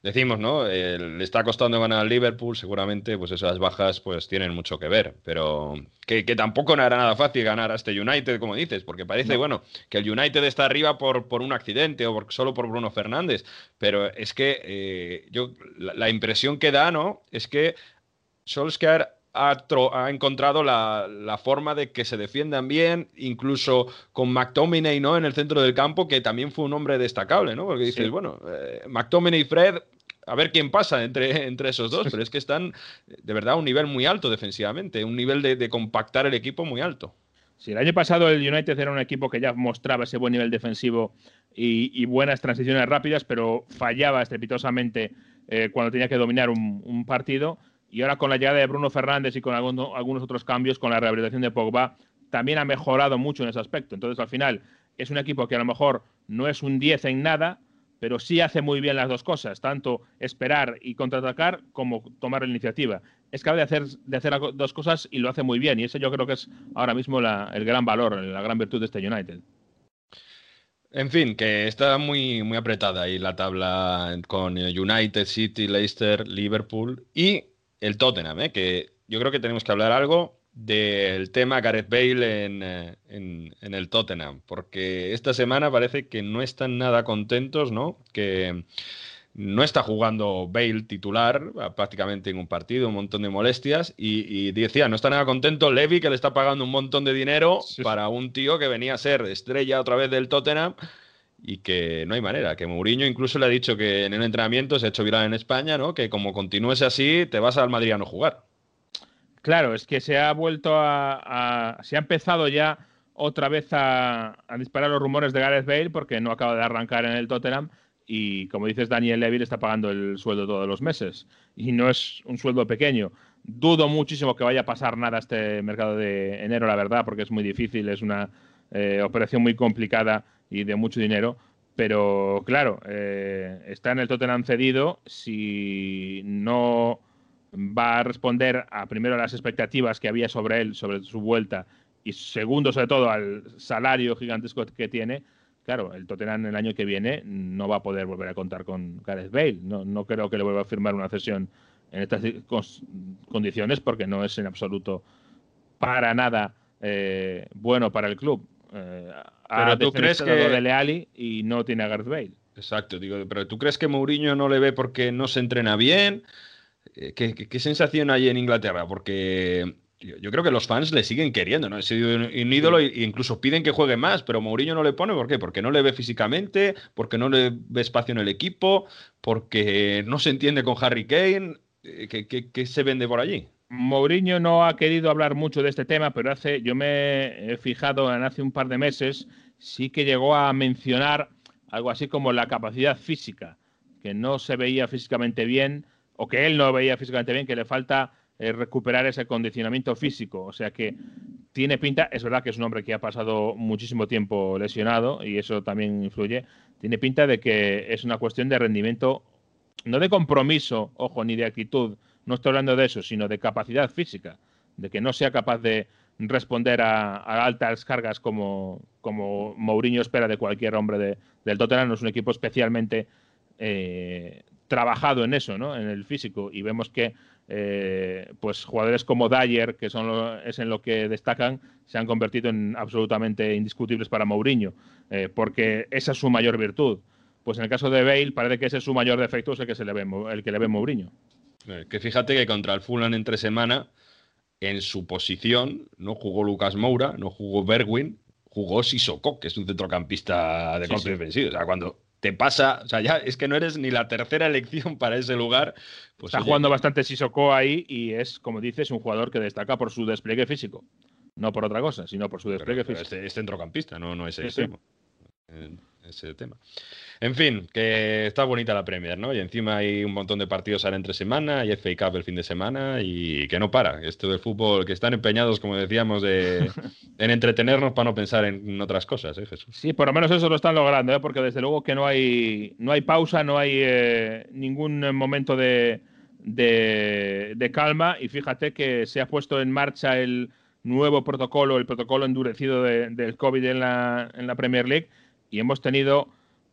Decimos, ¿no? Eh, le está costando ganar al Liverpool, seguramente pues esas bajas pues tienen mucho que ver, pero que, que tampoco no era nada fácil ganar a este United, como dices, porque parece, bueno, que el United está arriba por, por un accidente o por- solo por Bruno Fernández, pero es que eh, yo la, la impresión que da, ¿no? Es que Solskjaer ha, encontrado la, la forma de que se defiendan bien, incluso con McTominay ¿no? en el centro del campo, que también fue un hombre destacable, ¿no? Porque dices, Sí. bueno, eh, McTominay y Fred, a ver quién pasa entre, entre esos dos, pero es que están de verdad a un nivel muy alto defensivamente, un nivel de, de compactar el equipo muy alto. Sí, el año pasado el United era un equipo que ya mostraba ese buen nivel defensivo y, y buenas transiciones rápidas, pero fallaba estrepitosamente eh, cuando tenía que dominar un, un partido. Y ahora con la llegada de Bruno Fernández y con alguno- algunos otros cambios, con la rehabilitación de Pogba, también ha mejorado mucho en ese aspecto. Entonces, al final, es un equipo que a lo mejor no es un 10 en nada, pero sí hace muy bien las dos cosas, tanto esperar y contraatacar como tomar la iniciativa. Es capaz de hacer, de hacer dos cosas y lo hace muy bien. Y eso yo creo que es ahora mismo el gran valor, la gran virtud de este United. En fin, que está muy, muy apretada ahí la tabla con United, City, Leicester, Liverpool y el Tottenham, ¿eh? que yo creo que tenemos que hablar algo del tema Gareth Bale en, eh, en- en el Tottenham, porque esta semana parece que no están nada contentos, ¿no? Que no está jugando Bale titular ah, prácticamente en un partido, un montón de molestias, y, y decía, no está nada contento Levy, que le está pagando un montón de dinero Sí. para un tío que venía a ser estrella otra vez del Tottenham y que no hay manera, que Mourinho incluso le ha dicho que en el entrenamiento se ha hecho viral en España, ¿no? Que como continúes así, te vas al Madrid a no jugar. Claro, es que se ha vuelto a, se ha empezado ya otra vez a, a disparar los rumores de Gareth Bale porque no acaba de arrancar en el Tottenham y como dices Daniel Levy le está pagando el sueldo todos los meses y no es un sueldo pequeño. Dudo muchísimo que vaya a pasar nada este mercado de enero, la verdad, porque es muy difícil, es una eh, operación muy complicada y de mucho dinero. Pero claro, eh, está en el Tottenham cedido. Si no va a responder a primero a las expectativas que había sobre él, sobre su vuelta, y segundo, sobre todo, al salario gigantesco que tiene, claro, el Tottenham el año que viene no va a poder volver a contar con Gareth Bale. No, no creo que le vuelva a firmar una cesión en estas condiciones porque no es en absoluto para nada eh, bueno para el club. Eh, pero tú crees que de Leali y no tiene a Bale. Exacto, digo, pero tú crees que Mourinho no le ve porque no se entrena bien? Eh, ¿Qué, qué, sensación hay en Inglaterra? Porque yo, creo que los fans le siguen queriendo, ¿no? Ha sido un, ídolo e incluso piden que juegue más, pero Mourinho no le pone, ¿por qué? Porque no le ve físicamente, porque no le ve espacio en el equipo, porque no se entiende con Harry Kane. Eh, ¿Qué, se vende por allí? Mourinho no ha querido hablar mucho de este tema, pero hace, yo me he fijado en hace un par de meses, sí que llegó a mencionar algo así como la capacidad física, que no se veía físicamente bien, o que él no veía físicamente bien, que le falta eh, recuperar ese condicionamiento físico. O sea que tiene pinta, es verdad que es un hombre que ha pasado muchísimo tiempo lesionado y eso también influye, tiene pinta de que es una cuestión de rendimiento no de compromiso, ojo, ni de actitud, no estoy hablando de eso, sino de capacidad física, de que no sea capaz de responder a, altas cargas como, Mourinho espera de cualquier hombre de, del Tottenham. No es un equipo especialmente eh, trabajado en eso, ¿no? en el físico. Y vemos que eh, pues jugadores como Dyer, que son es en lo que destacan, se han convertido en absolutamente indiscutibles para Mourinho, eh, porque esa es su mayor virtud. Pues en el caso de Bale parece que ese es su mayor defecto, es el que, se le ve, el que le ve Mourinho. Eh, que fíjate que contra el Fulham entre semana, en su posición, no jugó Lucas Moura, no jugó Berwin, jugó Sissoko, que es un centrocampista de corte defensivo. O sea, cuando te pasa, o sea, ya es que no eres ni la tercera elección para ese lugar. Pues, Está jugando bastante Sissoko ahí y es, como dices, un jugador que destaca por su despliegue físico. No por otra cosa, sino por su despliegue físico. Es, centrocampista, no, no es extremo. Ese tema. En fin, que está bonita la Premier, ¿no? Y encima hay un montón de partidos ahora entre semana, y FA Cup el fin de semana, y que no para. Esto del fútbol, que están empeñados, como decíamos, de, <laughs> en entretenernos para no pensar en otras cosas, ¿eh, Jesús? Sí, por lo menos eso lo están logrando, ¿eh? Porque desde luego que no hay, no hay pausa, no hay eh, ningún momento de, de, calma, y fíjate que se ha puesto en marcha el nuevo protocolo, el protocolo endurecido del COVID en la, en la Premier League, y hemos tenido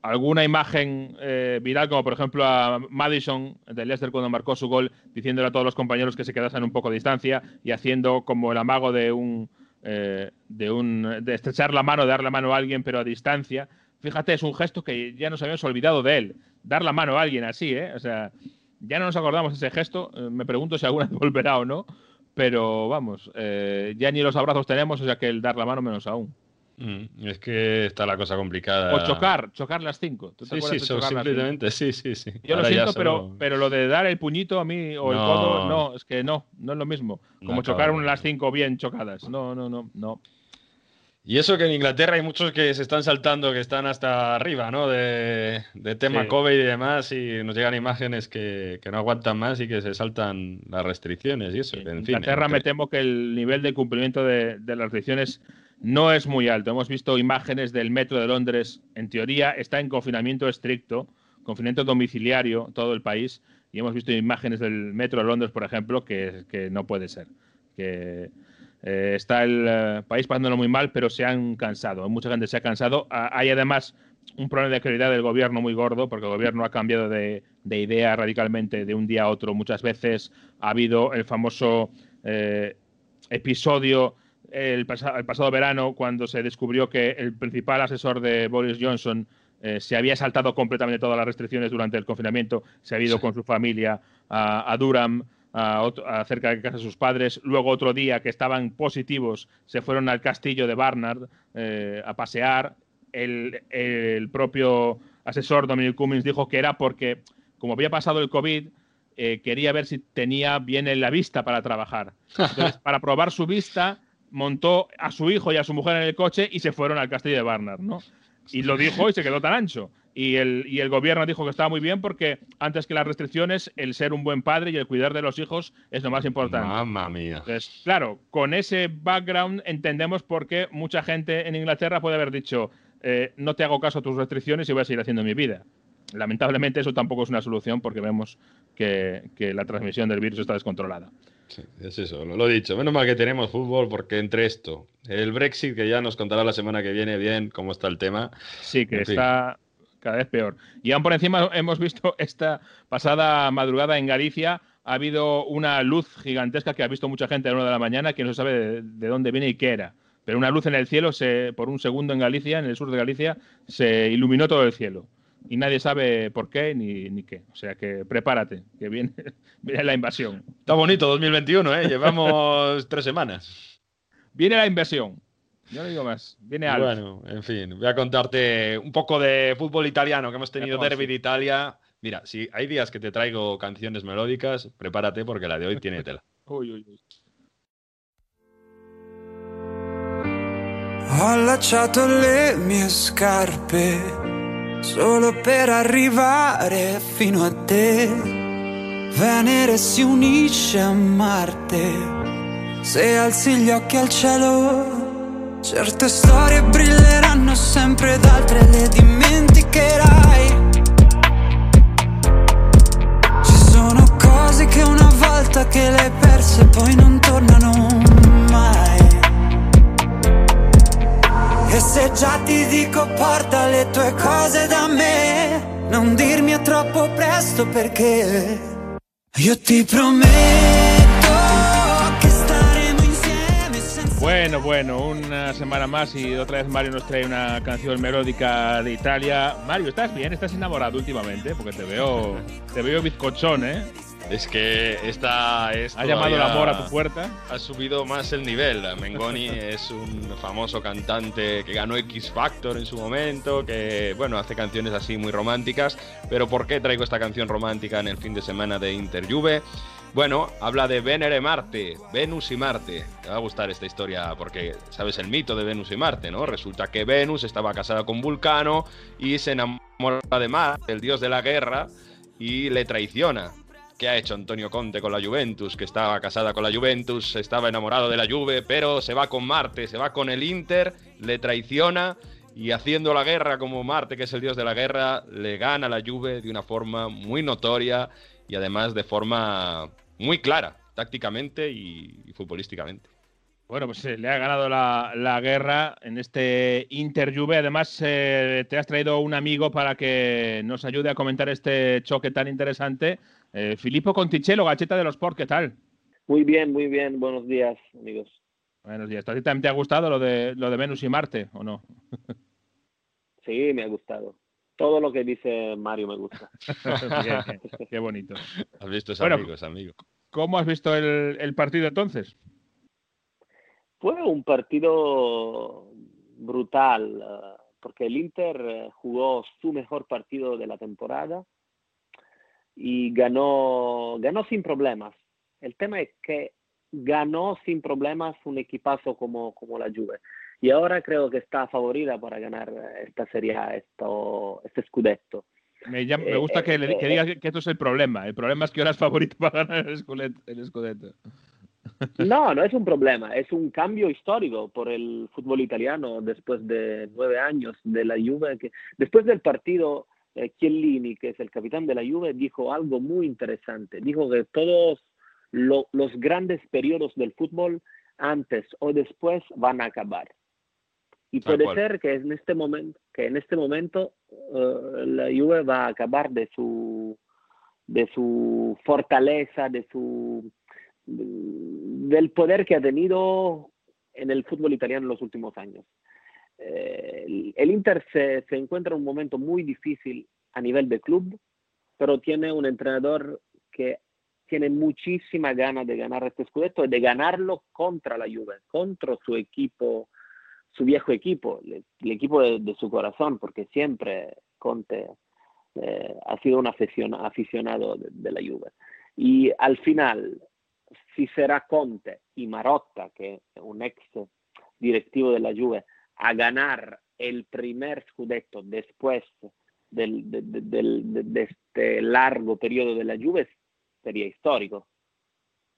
alguna imagen eh, viral, como por ejemplo a Madison de Leicester cuando marcó su gol, diciéndole a todos los compañeros que se quedasen un poco de distancia y haciendo como el amago de un, eh, de un estrechar la mano, de dar la mano a alguien, pero a distancia. Fíjate, es un gesto que ya nos habíamos olvidado de él, dar la mano a alguien así, ¿eh? O sea, ya no nos acordamos ese gesto. Eh, me pregunto si alguna <laughs> vez volverá o no, pero vamos, ya ni los abrazos tenemos, o sea que el dar la mano menos aún. Mm, es que está la cosa complicada. O chocar, chocar las cinco. sí, sí, simplemente, sí, sí, sí. Yo lo siento, pero, pero lo de dar el puñito a mí o el codo, no, es que no, no es lo mismo. Como chocar las cinco bien chocadas. No, no, no, no. Y eso que en Inglaterra hay muchos que se están saltando, que están hasta arriba, ¿no? De, tema COVID y demás, y nos llegan imágenes que, no aguantan más y que se saltan las restricciones y eso. En, Inglaterra me temo que el nivel de cumplimiento de, de las restricciones no es muy alto. Hemos visto imágenes del metro de Londres, en teoría está en confinamiento estricto, confinamiento domiciliario todo el país, y hemos visto imágenes del metro de Londres, por ejemplo, que, no puede ser. Que eh, está el eh, país pasándolo muy mal, pero se han cansado. Mucha gente se ha cansado. Ah, hay además un problema de credibilidad del gobierno muy gordo, porque el gobierno ha cambiado de, idea radicalmente de un día a otro. Muchas veces ha habido el famoso eh, episodio el, pasado verano cuando se descubrió que el principal asesor de Boris Johnson eh, se había saltado completamente todas las restricciones durante el confinamiento, se había ido con su familia a, Durham, a, cerca de casa de sus padres. Luego otro día que estaban positivos se fueron al castillo de Barnard eh, a pasear. El, propio asesor Dominic Cummings dijo que era porque, como había pasado el COVID, eh, quería ver si tenía bien en la vista para trabajar. <laughs> Entonces, para probar su vista, montó a su hijo y a su mujer en el coche y se fueron al castillo de Barnard, ¿no? Y lo dijo y se quedó tan ancho. Y el, y el gobierno dijo que estaba muy bien porque antes que las restricciones, el ser un buen padre y el cuidar de los hijos es lo más importante. Mamma mía. claro, con ese background entendemos por qué mucha gente en Inglaterra puede haber dicho, eh, no te hago caso a tus restricciones y voy a seguir haciendo mi vida. Lamentablemente eso tampoco es una solución porque vemos que, que la transmisión del virus está descontrolada. Sí, es eso, lo, he dicho. Menos mal que tenemos fútbol porque entre esto, el Brexit, que ya nos contará la semana que viene bien cómo está el tema. Sí, que está cada vez peor. Y aún por encima hemos visto esta pasada madrugada en Galicia, ha habido una luz gigantesca que ha visto mucha gente a la una de la mañana, que no se sabe de, de dónde viene y qué era. Pero una luz en el cielo, se, por un segundo en Galicia, en el sur de Galicia, se iluminó todo el cielo y nadie sabe por qué ni, ni, qué. O sea que prepárate, que viene, <laughs> viene la invasión. Está bonito 2021, ¿eh? Llevamos <laughs> tres semanas. Viene la invasión. Yo no digo más. Viene algo. Bueno, en fin, voy a contarte un poco de fútbol italiano, que hemos tenido derby de Italia. Mira, si hay días que te traigo canciones melódicas, prepárate porque la de hoy tiene tela. <laughs> uy, uy, uy. Ho allacciato le mie scarpe solo per arrivare fino a te. Venere si unisce a Marte. Se alzi gli occhi al cielo, certe storie brilleranno sempre ed altre le dimenticherai. Ci sono cose che una volta che le hai perse poi non tornano mai. Me, io ti prometto che staremo insieme. Bueno, bueno, una semana más y otra vez Mario nos trae una canción melódica de Italia. Mario, ¿estás bien? ¿Estás enamorado últimamente? Porque te veo, te veo bizcochón, ¿eh? Es que esta es ha llamado el amor a tu puerta. Ha subido más el nivel. Mengoni <laughs> es un famoso cantante que ganó X Factor en su momento, que bueno, hace canciones así muy románticas. Pero ¿por qué traigo esta canción romántica en el fin de semana de Inter Juve? Bueno, habla de Venere Marte, Venus y Marte. Te va a gustar esta historia porque sabes el mito de Venus y Marte, ¿no? Resulta que Venus estaba casada con Vulcano y se enamora de Marte, el dios de la guerra, y le traiciona. ¿Qué ha hecho Antonio Conte con la Juventus? Que estaba casada con la Juventus, estaba enamorado de la Juve, pero se va con Marte, se va con el Inter, le traiciona y haciendo la guerra como Marte, que es el dios de la guerra, le gana la Juve de una forma muy notoria y además de forma muy clara, tácticamente y, y futbolísticamente. Bueno, pues eh, le ha ganado la, la, guerra en este Inter Juve. Además, eh, te has traído un amigo para que nos ayude a comentar este choque tan interesante. Eh, Filippo Conticello, Gacheta de los Sport, ¿qué tal? Muy bien, muy bien. Buenos días, amigos. Buenos días. ¿A ti también te ha gustado lo de, lo de Venus y Marte o no? <laughs> sí, me ha gustado. Todo lo que dice Mario me gusta. <laughs> bien, qué bonito. Has visto ese bueno, amigo, ese amigo. ¿Cómo has visto el, el partido entonces? Fue un partido brutal, uh, porque el Inter uh, jugó su mejor partido de la temporada y ganó, ganó sin problemas. El tema es que ganó sin problemas un equipazo como, como la Juve. Y ahora creo que está favorita para ganar esta serie, esto, este scudetto. Me, llama, me gusta que, le, que digas que esto es el problema. El problema es que ahora es favorito <laughs> para ganar el scudetto. El scudetto. No, no es un problema, es un cambio histórico por el fútbol italiano después de nueve años de la Juve. Que, después del partido, eh, Chiellini, que es el capitán de la Juve, dijo algo muy interesante. Dijo que todos lo, los grandes periodos del fútbol, antes o después, van a acabar. Y puede ser que en este momento, que en este momento uh, la Juve va a acabar de su, de su fortaleza, de su del poder que ha tenido en el fútbol italiano en los últimos años. El, Inter se, encuentra en un momento muy difícil a nivel de club, pero tiene un entrenador que tiene muchísima ganas de ganar este scudetto y de ganarlo contra la Juve, contra su equipo, su viejo equipo, el, equipo de, su corazón, porque siempre Conte eh, ha sido un aficionado, de la Juve. Y al final, si será Conte y Marotta, que es un ex directivo de la Juve, a ganar el primer scudetto después del, de, de, de, de, este largo periodo de la Juve, sería histórico.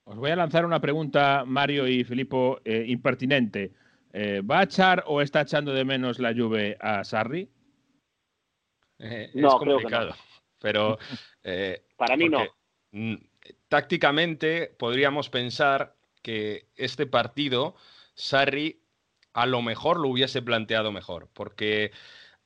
Os voy a lanzar una pregunta, Mario y Filippo, eh, impertinente. Eh, ¿Va a echar o está echando de menos la Juve a Sarri? Eh, No, es creo que complicado. no. Pero <laughs> eh, Para mí no. porque, mm, tácticamente podríamos pensar que este partido Sarri a lo mejor lo hubiese planteado mejor, porque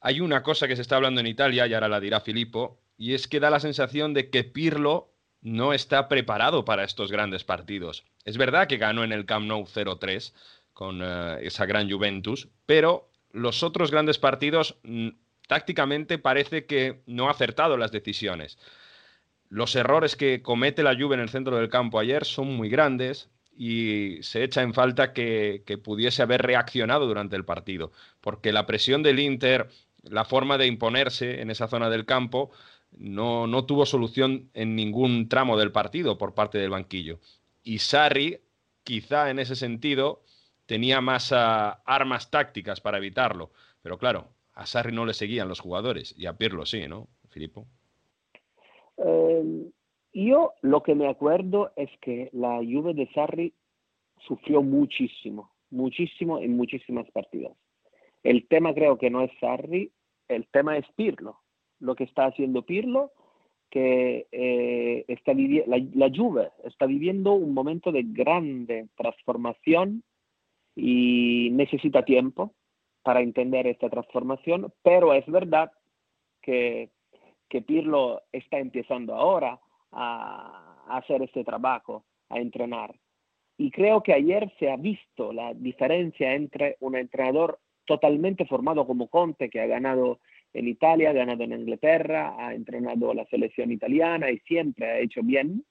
hay una cosa que se está hablando en Italia, y ahora la dirá Filippo, y es que da la sensación de que Pirlo no está preparado para estos grandes partidos. Es verdad que ganó en el Camp Nou 0-3 con eh, esa gran Juventus, pero los otros grandes partidos mm, tácticamente parece que no ha acertado las decisiones. Los errores que comete la Juve en el centro del campo ayer son muy grandes y se echa en falta que, que pudiese haber reaccionado durante el partido, porque la presión del Inter, la forma de imponerse en esa zona del campo, no, no tuvo solución en ningún tramo del partido por parte del banquillo. Y Sarri, quizá en ese sentido, tenía más ah, armas tácticas para evitarlo. Pero claro, a Sarri no le seguían los jugadores y a Pirlo sí, ¿no, Filippo? Eh, yo lo que me acuerdo es que la Juve de Sarri sufrió muchísimo, muchísimo en muchísimas partidas. El tema creo que no es Sarri, el tema es Pirlo. Lo que está haciendo Pirlo, que eh, está la, la Juve está viviendo un momento de grande transformación y necesita tiempo para entender esta transformación, pero es verdad que, que Pirlo está empezando ahora a, hacer este trabajo, a entrenar. Y creo que ayer se ha visto la diferencia entre un entrenador totalmente formado como Conte, que ha ganado en Italia, ha ganado en Inglaterra, ha entrenado la selección italiana y siempre ha hecho bien,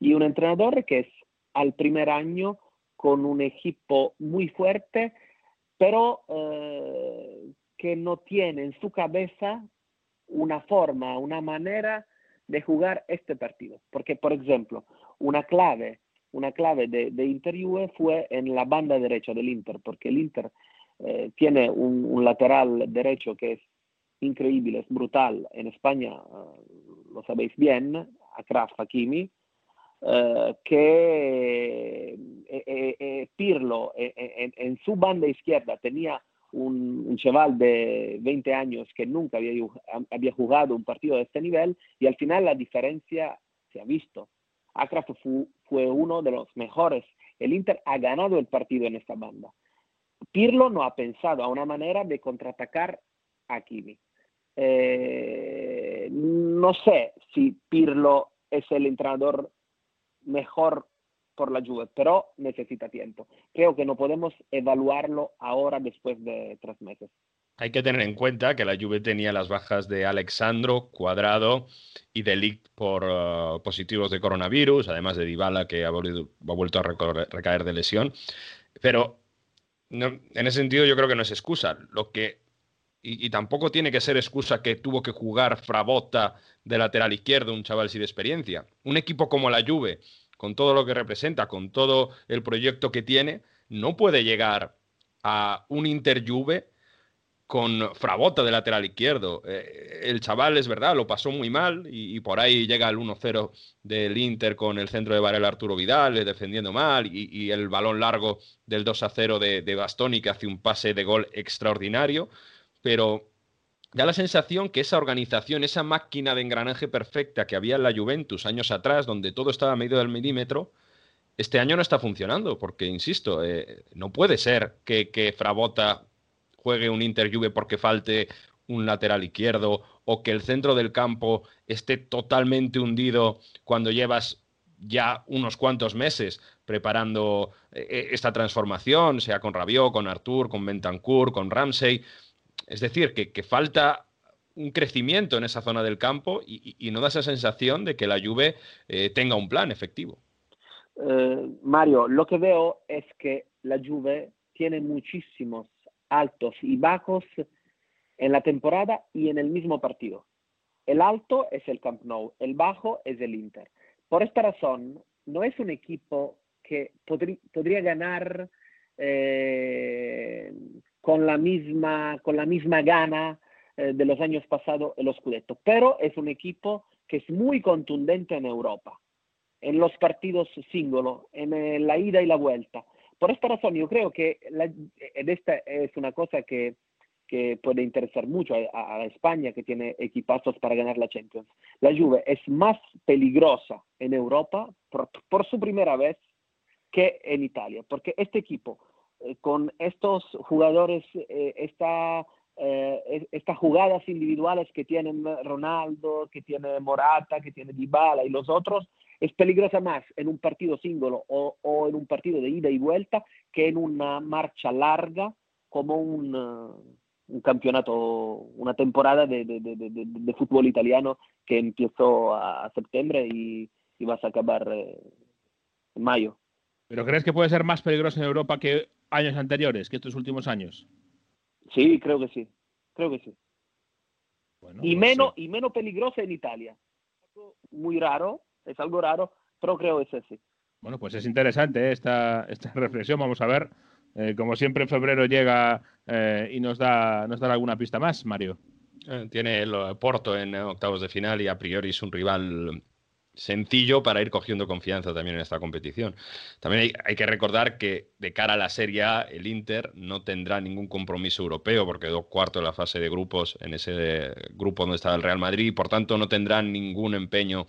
y un entrenador que es al primer año con un equipo muy fuerte, pero eh, que no tiene en su cabeza una forma, una manera de jugar este partido. Porque, por ejemplo, una clave, una clave de, de Inter Juve fue en la banda derecha del Inter, porque el Inter eh, tiene un, un lateral derecho que es increíble, es brutal. En España, eh, lo sabéis bien, Akraf Hakimi, eh, que eh, eh, eh, Pirlo en su banda izquierda tenía un, un chaval de 20 años que nunca había, ju- había jugado un partido de este nivel y al final la diferencia se ha visto. Akraf fu- fue uno de los mejores. El Inter ha ganado el partido en esta banda. Pirlo no ha pensado a una manera de contraatacar a Kimi. Eh, no sé si Pirlo es el entrenador mejor por la Juve, pero necesita tiempo. Creo que no podemos evaluarlo ahora después de tres meses. Hay que tener en cuenta que la Juve tenía las bajas de Alexandro, Cuadrado y de Ligt por uh, positivos de coronavirus, además de Dybala que ha, vuelto a recaer de lesión. Pero en ese sentido yo creo que no es excusa. Lo que y, tampoco tiene que ser excusa que tuvo que jugar Frabotta de lateral izquierdo, un chaval sin experiencia. Un equipo como la Juve, con todo lo que representa, con todo el proyecto que tiene, no puede llegar a un Inter Juve con Frabotta de lateral izquierdo. Eh, el chaval es verdad, lo pasó muy mal y, por ahí llega el 1-0 del Inter con el centro de Varela Arturo Vidal eh, defendiendo mal y, y, el balón largo del 2-0 de, de Bastoni que hace un pase de gol extraordinario. Pero da la sensación que esa organización, esa máquina de engranaje perfecta que había en la Juventus años atrás, donde todo estaba medido del milímetro, este año no está funcionando, porque, insisto, eh, no puede ser que, que Frabotta juegue un Inter Juve porque falte un lateral izquierdo o que el centro del campo esté totalmente hundido cuando llevas ya unos cuantos meses preparando eh, esta transformación, sea con Rabiot, con Artur, con Bentancur, con Ramsey. Es decir, que, falta un crecimiento en esa zona del campo y, no da esa sensación de que la Juve eh, tenga un plan efectivo. Uh, Mario, lo que veo es que la Juve tiene muchísimos altos y bajos en la temporada y en el mismo partido. El alto es el Camp Nou, el bajo es el Inter. Por esta razón, no es un equipo que podrí, podría ganar eh, con, la misma, con la misma gana eh, de los años pasados el Scudetto, pero es un equipo que es muy contundente en Europa, en los partidos síngolo, en eh, la ida y la vuelta. Por esta razón, yo creo que la, esta es una cosa que, que puede interesar mucho a, a, España, que tiene equipazos para ganar la Champions. La Juve es más peligrosa en Europa por, por su primera vez que en Italia, porque este equipo con estos jugadores, eh, esta, eh, estas jugadas individuales que tienen Ronaldo, que tiene Morata, que tiene Dybala y los otros, es peligrosa más en un partido símbolo o, o, en un partido de ida y vuelta que en una marcha larga como un, un campeonato, una temporada de, de, de, de, fútbol italiano que empezó a, septiembre y, y, vas a acabar eh, en mayo. ¿Pero crees que puede ser más peligroso en Europa que años anteriores, que estos últimos años? Sí, creo que sí. Creo que sí. Bueno, y, pues menos, y menos peligroso en Italia. Muy raro, es algo raro, pero creo que es así. Bueno, pues es interesante ¿eh? esta, esta <laughs> reflexión. Vamos a ver. Eh, como siempre, en febrero llega eh, y nos da, nos da alguna pista más, Mario. Eh, tiene el Porto en octavos de final y a priori es un rival sencillo para ir cogiendo confianza también en esta competición. También hay, que recordar que de cara a la Serie A, el Inter no tendrá ningún compromiso europeo porque quedó cuarto en la fase de grupos en ese grupo donde estaba el Real Madrid y por tanto no tendrán ningún empeño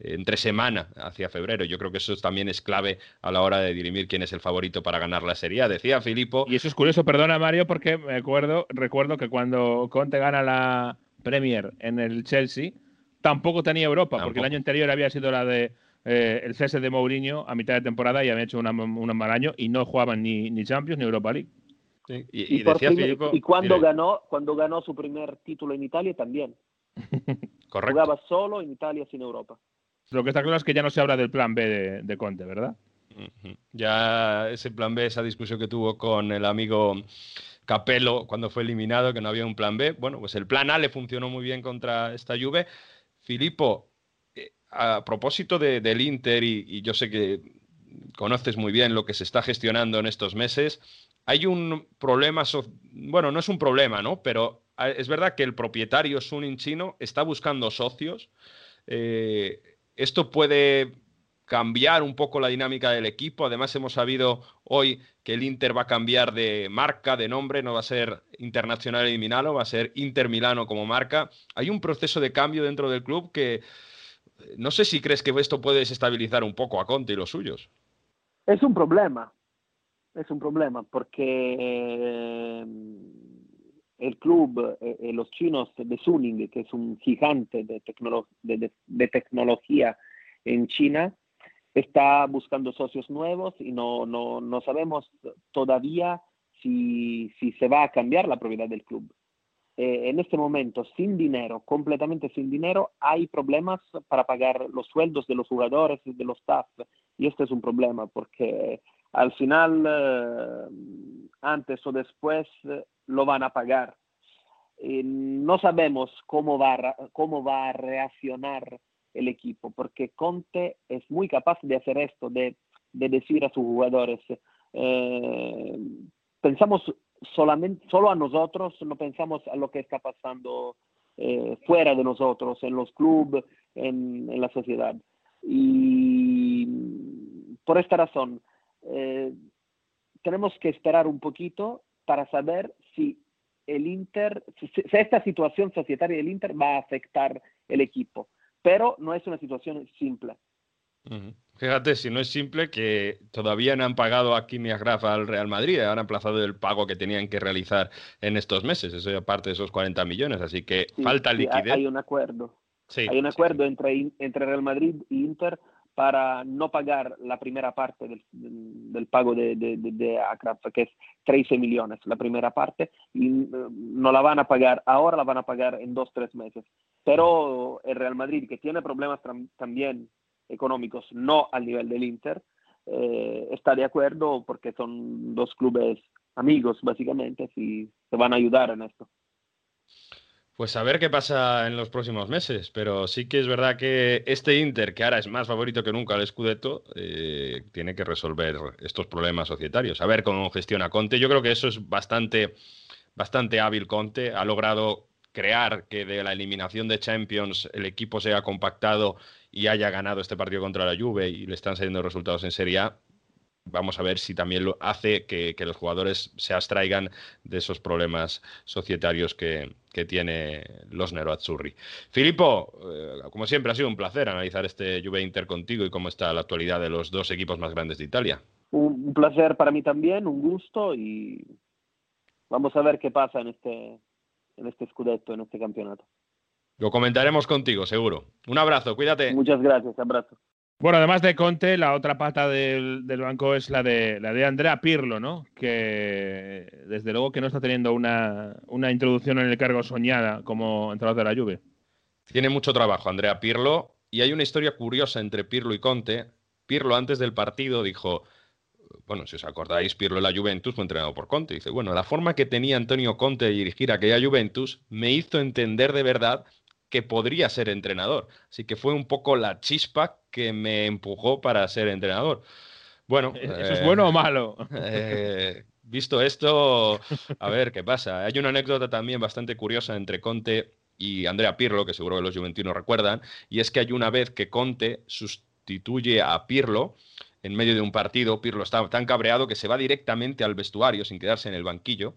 entre semana hacia febrero. Yo creo que eso también es clave a la hora de dirimir quién es el favorito para ganar la Serie A. Decía Filippo. Y eso es curioso, perdona Mario, porque me acuerdo, recuerdo que cuando Conte gana la Premier en el Chelsea, tampoco tenía Europa, tampoco. porque el año anterior había sido la de eh, el cese de Mourinho a mitad de temporada y había hecho una, un mal año y no jugaban ni, ni Champions ni Europa League. Sí. Y, y, y, decía primer, Filippo, y cuando ganó, cuando ganó su primer título en Italia también. <laughs> Correcto. Jugaba solo en Italia sin Europa. Lo que está claro es que ya no se habla del plan B de, de Conte, ¿verdad? Uh -huh. Ya ese plan B, esa discusión que tuvo con el amigo Capello cuando fue eliminado, que no había un plan B. Bueno, pues el plan A le funcionó muy bien contra esta Juve. Filippo, eh, a propósito de, del Inter, y, yo sé que conoces muy bien lo que se está gestionando en estos meses, hay un problema, bueno, no es un problema, ¿no? Pero ah, es verdad que el propietario Sunin Chino está buscando socios. Eh, esto puede cambiar un poco la dinámica del equipo. Además, hemos sabido hoy que el Inter va a cambiar de marca, de nombre, no va a ser Internacional y Milano, va a ser Inter Milano como marca. Hay un proceso de cambio dentro del club que no sé si crees que esto puede desestabilizar un poco a Conte y los suyos. Es un problema, es un problema porque eh, el club, eh, los chinos de Suning, que es un gigante de, tecnolo de, de, de tecnología en China, está buscando socios nuevos y no, no, no sabemos todavía si, si, se va a cambiar la propiedad del club. Eh, en este momento, sin dinero, completamente sin dinero, hay problemas para pagar los sueldos de los jugadores y de los staff. Y este es un problema porque al final, eh, antes o después, eh, lo van a pagar. No sabemos cómo va, cómo va a reaccionar el equipo, porque Conte es muy capaz de hacer esto, de, de decir a sus jugadores, eh, pensamos solamente, solo a nosotros, no pensamos a lo que está pasando eh, fuera de nosotros, en los clubes, en, en, la sociedad. Y por esta razón, eh, tenemos que esperar un poquito para saber si el Inter, esta situación societaria del Inter va a afectar el equipo pero no es una situación simple. Uh -huh. Fíjate, si no es simple, que todavía no han pagado a Kimi Agraf al Real Madrid, han aplazado el pago que tenían que realizar en estos meses, eso aparte de esos 40 millones, así que sí, falta sí, liquidez. Hay un acuerdo. Sí, hay un acuerdo entre, entre Real Madrid e Inter para no pagar la primera parte del, del pago de, de, de, de Akraf, que es 13 millones, la primera parte, y no la van a pagar ahora, la van a pagar en dos, tres meses. Pero el Real Madrid, que tiene problemas también económicos, no al nivel del Inter, eh, está de acuerdo porque son dos clubes amigos, básicamente, y se van a ayudar en esto. Pues a ver qué pasa en los próximos meses, pero sí que es verdad que este Inter, que ahora es más favorito que nunca al Scudetto, eh, tiene que resolver estos problemas societarios. A ver cómo gestiona Conte. Yo creo que eso es bastante, bastante hábil Conte. Ha logrado crear que de la eliminación de Champions el equipo sea compactado y haya ganado este partido contra la Juve y le están saliendo resultados en Serie A. vamos a ver si también lo hace que, los jugadores se abstraigan de esos problemas societarios que, que tiene los Nero Azzurri. Filippo, eh, como siempre ha sido un placer analizar este Juve Inter contigo y cómo está la actualidad de los dos equipos más grandes de Italia. Un placer para mí también, un gusto y vamos a ver qué pasa en este, en este Scudetto, en este campeonato. Lo comentaremos contigo, seguro. Un abrazo, cuídate. Muchas gracias, abrazo. Bueno, además de Conte, la otra pata del, banco es la de, la de Andrea Pirlo, ¿no? Que desde luego que no está teniendo una, introducción en el cargo soñada como entrenador de la Juve. Tiene mucho trabajo Andrea Pirlo y hay una historia curiosa entre Pirlo y Conte. Pirlo antes del partido dijo, bueno, si os acordáis, Pirlo en la Juventus fue entrenado por Conte. Dice, bueno, la forma que tenía Antonio Conte de dirigir aquella Juventus me hizo entender de verdad que podría ser entrenador. Así que fue un poco la chispa que me empujó para ser entrenador. Bueno, <laughs> ¿eso es bueno o malo? <laughs> Eh, visto esto, a ver qué pasa. Hay una anécdota también bastante curiosa entre Conte y Andrea Pirlo, que seguro que los juventinos recuerdan, y es que hay una vez que Conte sustituye a Pirlo en medio de un partido, Pirlo está tan cabreado que se va directamente al vestuario sin quedarse en el banquillo.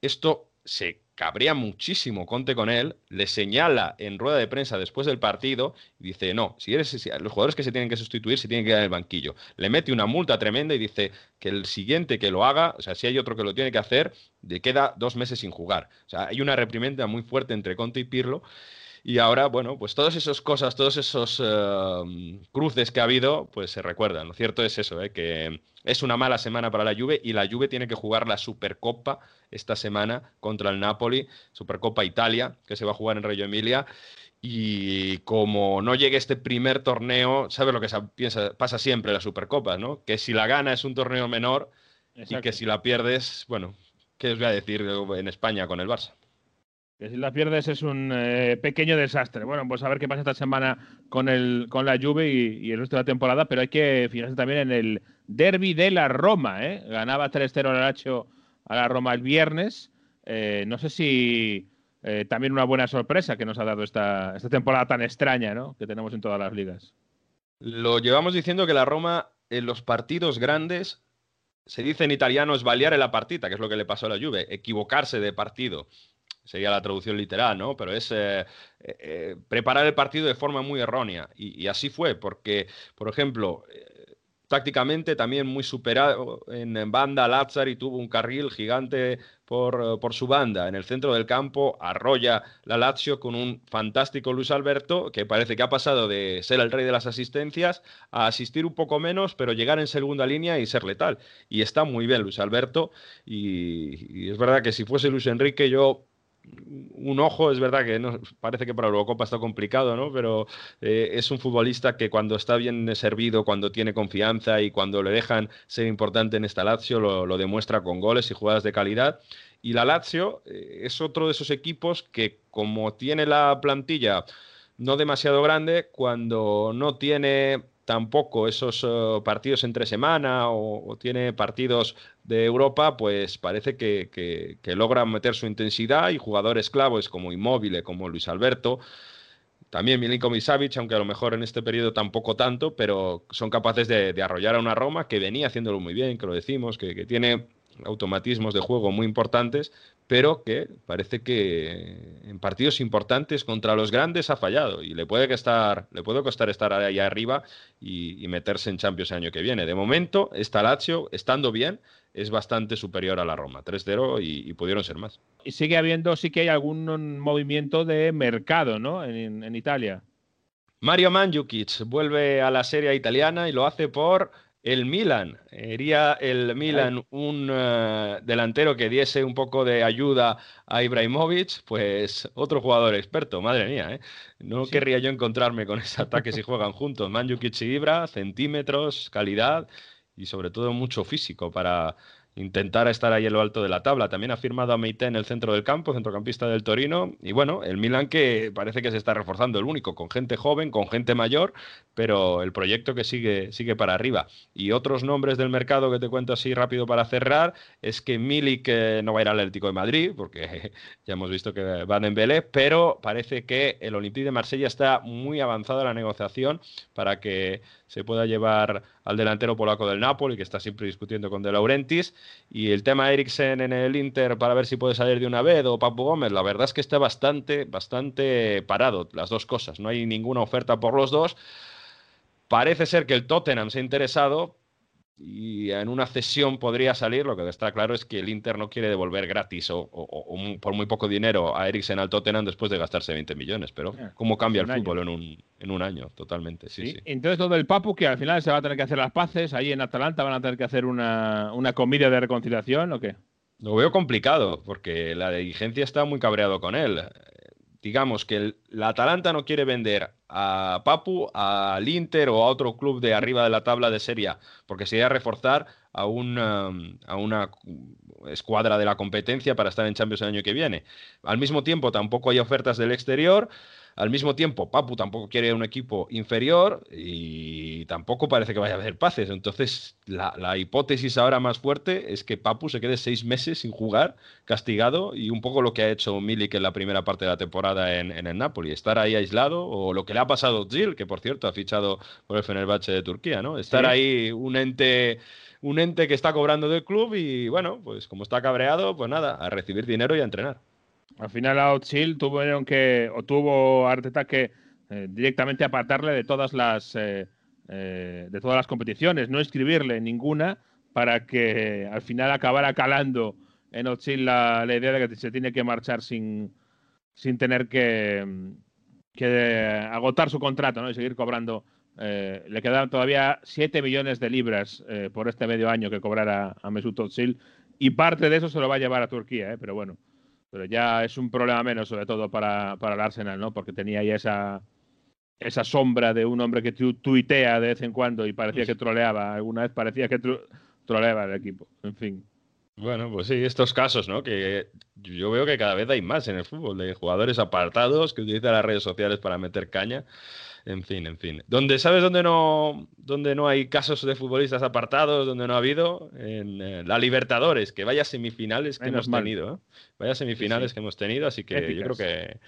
Esto se cabrea muchísimo Conte con él, le señala en rueda de prensa después del partido y dice, no, si eres los jugadores que se tienen que sustituir se tienen que quedar en el banquillo. Le mete una multa tremenda y dice que el siguiente que lo haga, o sea, si hay otro que lo tiene que hacer, le queda dos meses sin jugar. O sea, hay una reprimenda muy fuerte entre Conte y Pirlo. Y ahora, bueno, pues todas esas cosas, todos esos eh, cruces que ha habido, pues se recuerdan. Lo cierto es eso, eh, que es una mala semana para la Juve y la Juve tiene que jugar la Supercopa esta semana contra el Napoli, Supercopa Italia, que se va a jugar en Reggio Emilia. Y como no llegue este primer torneo, ¿sabes lo que piensa, pasa siempre en las Supercopas, ¿no? Que si la gana es un torneo menor y que si la pierdes, bueno, ¿qué os voy a decir en España con el Barça? Que si la pierdes es un eh, pequeño desastre. Bueno, pues a ver qué pasa esta semana con, el, con la Juve y, el resto de la temporada, pero hay que fijarse también en el derby de la Roma. ¿eh? Ganaba 3-0 al Lacho a la Roma el viernes. Eh, no sé si eh, también una buena sorpresa que nos ha dado esta, esta temporada tan extraña ¿no? que tenemos en todas las ligas. Lo llevamos diciendo que la Roma en los partidos grandes se dice en italiano sbagliare la partita, que es lo que le pasó a la Juve, equivocarse de partido sería la traducción literal, ¿no? Pero es eh, eh, eh, preparar el partido de forma muy errónea. Y, así fue, porque, por ejemplo, tácticamente también muy superado en, banda, Lazzari tuvo un carril gigante por, por, su banda. En el centro del campo arrolla la Lazio con un fantástico Luis Alberto, que parece que ha pasado de ser el rey de las asistencias a asistir un poco menos, pero llegar en segunda línea y ser letal. Y está muy bien Luis Alberto. y es verdad que si fuese Luis Enrique, yo un ojo, es verdad que no, parece que para Eurocopa está complicado, ¿no? Pero eh, es un futbolista que cuando está bien servido, cuando tiene confianza y cuando le dejan ser importante en esta Lazio, lo, demuestra con goles y jugadas de calidad. Y la Lazio eh, es otro de esos equipos que, como tiene la plantilla no demasiado grande, cuando no tiene tampoco esos eh, partidos entre semana o, tiene partidos de Europa, pues parece que, que, logra meter su intensidad y jugadores claves como Inmóvil, como Luis Alberto, también Milinkovic Savic, aunque a lo mejor en este periodo tampoco tanto, pero son capaces de, de, arrollar a una Roma que venía haciéndolo muy bien, que lo decimos, que, que tiene automatismos de juego muy importantes, pero que parece que en partidos importantes contra los grandes ha fallado y le puede, costar, le puede costar estar ahí arriba y, meterse en Champions el año que viene. De momento, esta Lazio, estando bien, es bastante superior a la Roma, 3-0 y, pudieron ser más. Y sigue habiendo, sí que hay algún movimiento de mercado, ¿no? En, en Italia. Mario Mandzukic vuelve a la serie italiana y lo hace por el Milan. ¿Sería el Milan un eh, delantero que diese un poco de ayuda a Ibrahimovic? Pues otro jugador experto, madre mía. ¿eh? No querría yo encontrarme con ese ataque si juegan juntos. Manjukic y Ibra, centímetros, calidad y sobre todo mucho físico para intentar estar ahí en lo alto de la tabla. También ha firmado a Meite en el centro del campo, centrocampista del Torino. Y bueno, el Milan que parece que se está reforzando, el único, con gente joven, con gente mayor, pero el proyecto que sigue, sigue para arriba. Y otros nombres del mercado que te cuento así rápido para cerrar es que Milik eh, no va a ir al Atlético de Madrid, porque <laughs> ya hemos visto que va en Belé, pero parece que el Olympique de Marsella está muy avanzada la negociación para que se pueda llevar al delantero polaco del Napoli, que está siempre discutiendo con De Laurentiis, y el tema Eriksen en el Inter para ver si puede salir de una vez o Papu Gómez, la verdad es que está bastante, bastante parado las dos cosas, no hay ninguna oferta por los dos. Parece ser que el Tottenham se ha interesado y en una cesión podría salir. Lo que está claro es que el Inter no quiere devolver gratis o, por muy poco dinero a Eriksen al Tottenham después de gastarse 20 millones. Pero cómo cambia el fútbol en un, en un, año, totalmente. Sí, sí, Entonces todo el Papu que al final se va a tener que hacer las paces. Ahí en Atalanta van a tener que hacer una, una comida de reconciliación o qué? Lo veo complicado porque la dirigencia está muy cabreado con él digamos que la Atalanta no quiere vender a Papu, al Inter o a otro club de arriba de la tabla de Serie porque sería reforzar a, um, a una escuadra de la competencia para estar en Champions el año que viene. Al mismo tiempo, tampoco hay ofertas del exterior al mismo tiempo, Papu tampoco quiere un equipo inferior y tampoco parece que vaya a haber paces. Entonces, la, hipótesis ahora más fuerte es que Papu se quede seis meses sin jugar, castigado, y un poco lo que ha hecho Milik en la primera parte de la temporada en, el Napoli, estar ahí aislado, o lo que le ha pasado a Gil, que por cierto ha fichado por el Fenerbahce de Turquía, ¿no? Estar ahí un ente un ente que está cobrando del club y bueno, pues como está cabreado, pues nada, a recibir dinero y a entrenar. Al final a tuvieron que, o tuvo Arteta que eh, directamente apartarle de todas las eh, eh, de todas las competiciones, no escribirle ninguna para que al final acabara calando en Otsil la, idea de que se tiene que marchar sin, sin tener que, agotar su contrato ¿no? y seguir cobrando. le quedan todavía 7 millones de libras por este medio año que cobrara a Mesut Özil y parte de eso se lo va a llevar a Turquía, pero bueno. Pero ya es un problema menos, sobre todo para, para el Arsenal, ¿no? Porque tenía ahí esa, esa sombra de un hombre que tuitea de vez en cuando y parecía que troleaba. Alguna vez parecía que troleaba el equipo. En fin. Bueno, pues sí, estos casos, ¿no? Que yo veo que cada vez hay más en el fútbol, de jugadores apartados que utilizan las redes sociales para meter caña. En fin, en fin. Donde, ¿Sabes dónde no, dónde no hay casos de futbolistas apartados, donde no ha habido? En eh, la Libertadores, que vaya semifinales que hemos tenido. ¿eh? Vaya semifinales que hemos tenido, así que yo creo que...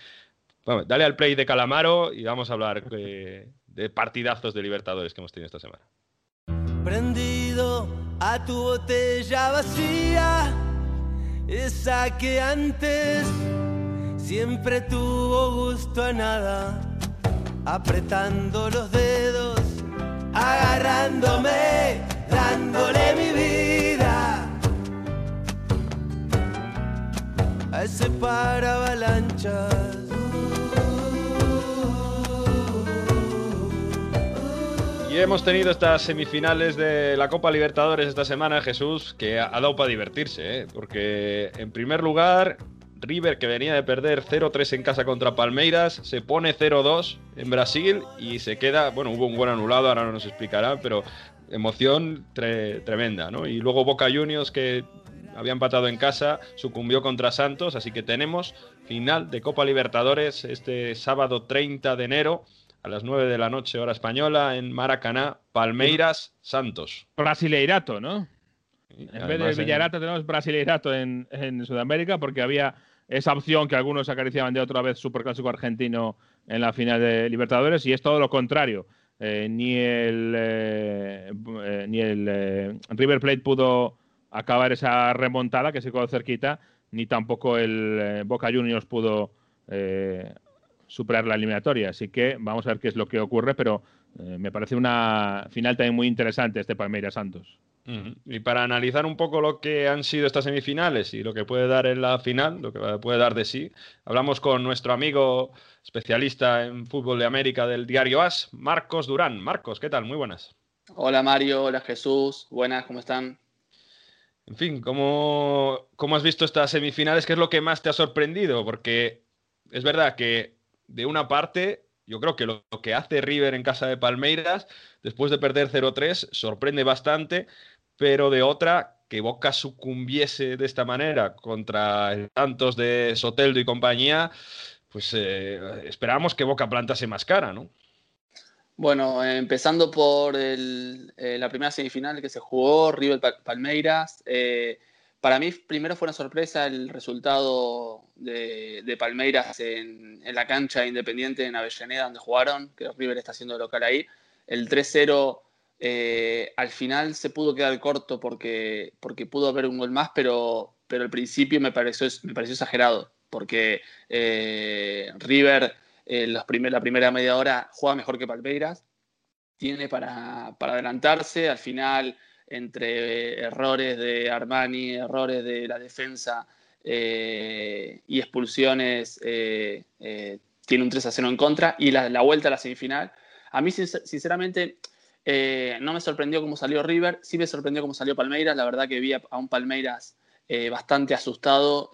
Bueno, dale al play de Calamaro y vamos a hablar de, de partidazos de Libertadores que hemos tenido esta semana. Prendido a tu botella vacía, esa que antes siempre tuvo gusto a nada apretando los dedos, agarrándome, dándole mi vida a ese para avalanchas. Y hemos tenido estas semifinales de la Copa Libertadores esta semana, Jesús, que ha dado para divertirse, ¿eh? porque en primer lugar River, que venía de perder 0-3 en casa contra Palmeiras, se pone 0-2 en Brasil y se queda, bueno, hubo un gol anulado, ahora no nos explicará, pero emoción tremenda, ¿no? Y luego Boca Juniors, que había empatado en casa, sucumbió contra Santos, así que tenemos final de Copa Libertadores este sábado 30 de enero a las 9 de la noche hora española en Maracaná, Palmeiras, Santos. Brasileirato, ¿no? En vez de Villarato tenemos Brasileirato en, en Sudamérica porque había esa opción que algunos acariciaban de otra vez Superclásico argentino en la final de Libertadores y es todo lo contrario. Eh, ni el, eh, eh, ni el River Plate pudo acabar esa remontada que se quedó cerquita, ni tampoco el Boca Juniors pudo superar la eliminatoria. Así que vamos a ver qué es lo que ocurre, pero me parece una final también muy interesante este Palmeiras Santos. Y para analizar un poco lo que han sido estas semifinales y lo que puede dar en la final, lo que puede dar de sí, hablamos con nuestro amigo especialista en fútbol de América del diario AS, Marcos Durán. Marcos, ¿qué tal? Muy buenas. Hola Mario, hola Jesús, buenas, ¿cómo están? En fin, ¿cómo, ¿cómo has visto estas semifinales? ¿Qué es lo que más te ha sorprendido? Porque es verdad que de una parte yo creo que lo, que hace River en casa de Palmeiras, después de perder 0-3, sorprende bastante pero de otra que Boca sucumbiese de esta manera contra el Santos de Soteldo y compañía, pues eh, esperamos que Boca plantase más cara, ¿no? Bueno, empezando por eh, la primera semifinal que se jugó, River Palmeiras. Eh, para mí, primero fue una sorpresa el resultado de, de Palmeiras en, en, la cancha independiente en Avellaneda, donde jugaron, que River está haciendo local ahí. El 3-0 eh, al final se pudo quedar corto porque, porque pudo haber un gol más, pero, pero al principio me pareció, me pareció exagerado, porque River eh, la primera media hora juega mejor que Palmeiras, tiene para, para adelantarse, al final entre errores de Armani, errores de la defensa eh, y expulsiones, eh, tiene un 3 a 0 en contra y la, vuelta a la semifinal. A mí, sinceramente, no me sorprendió cómo salió River, sí me sorprendió cómo salió Palmeiras. La verdad que vi a, un Palmeiras bastante asustado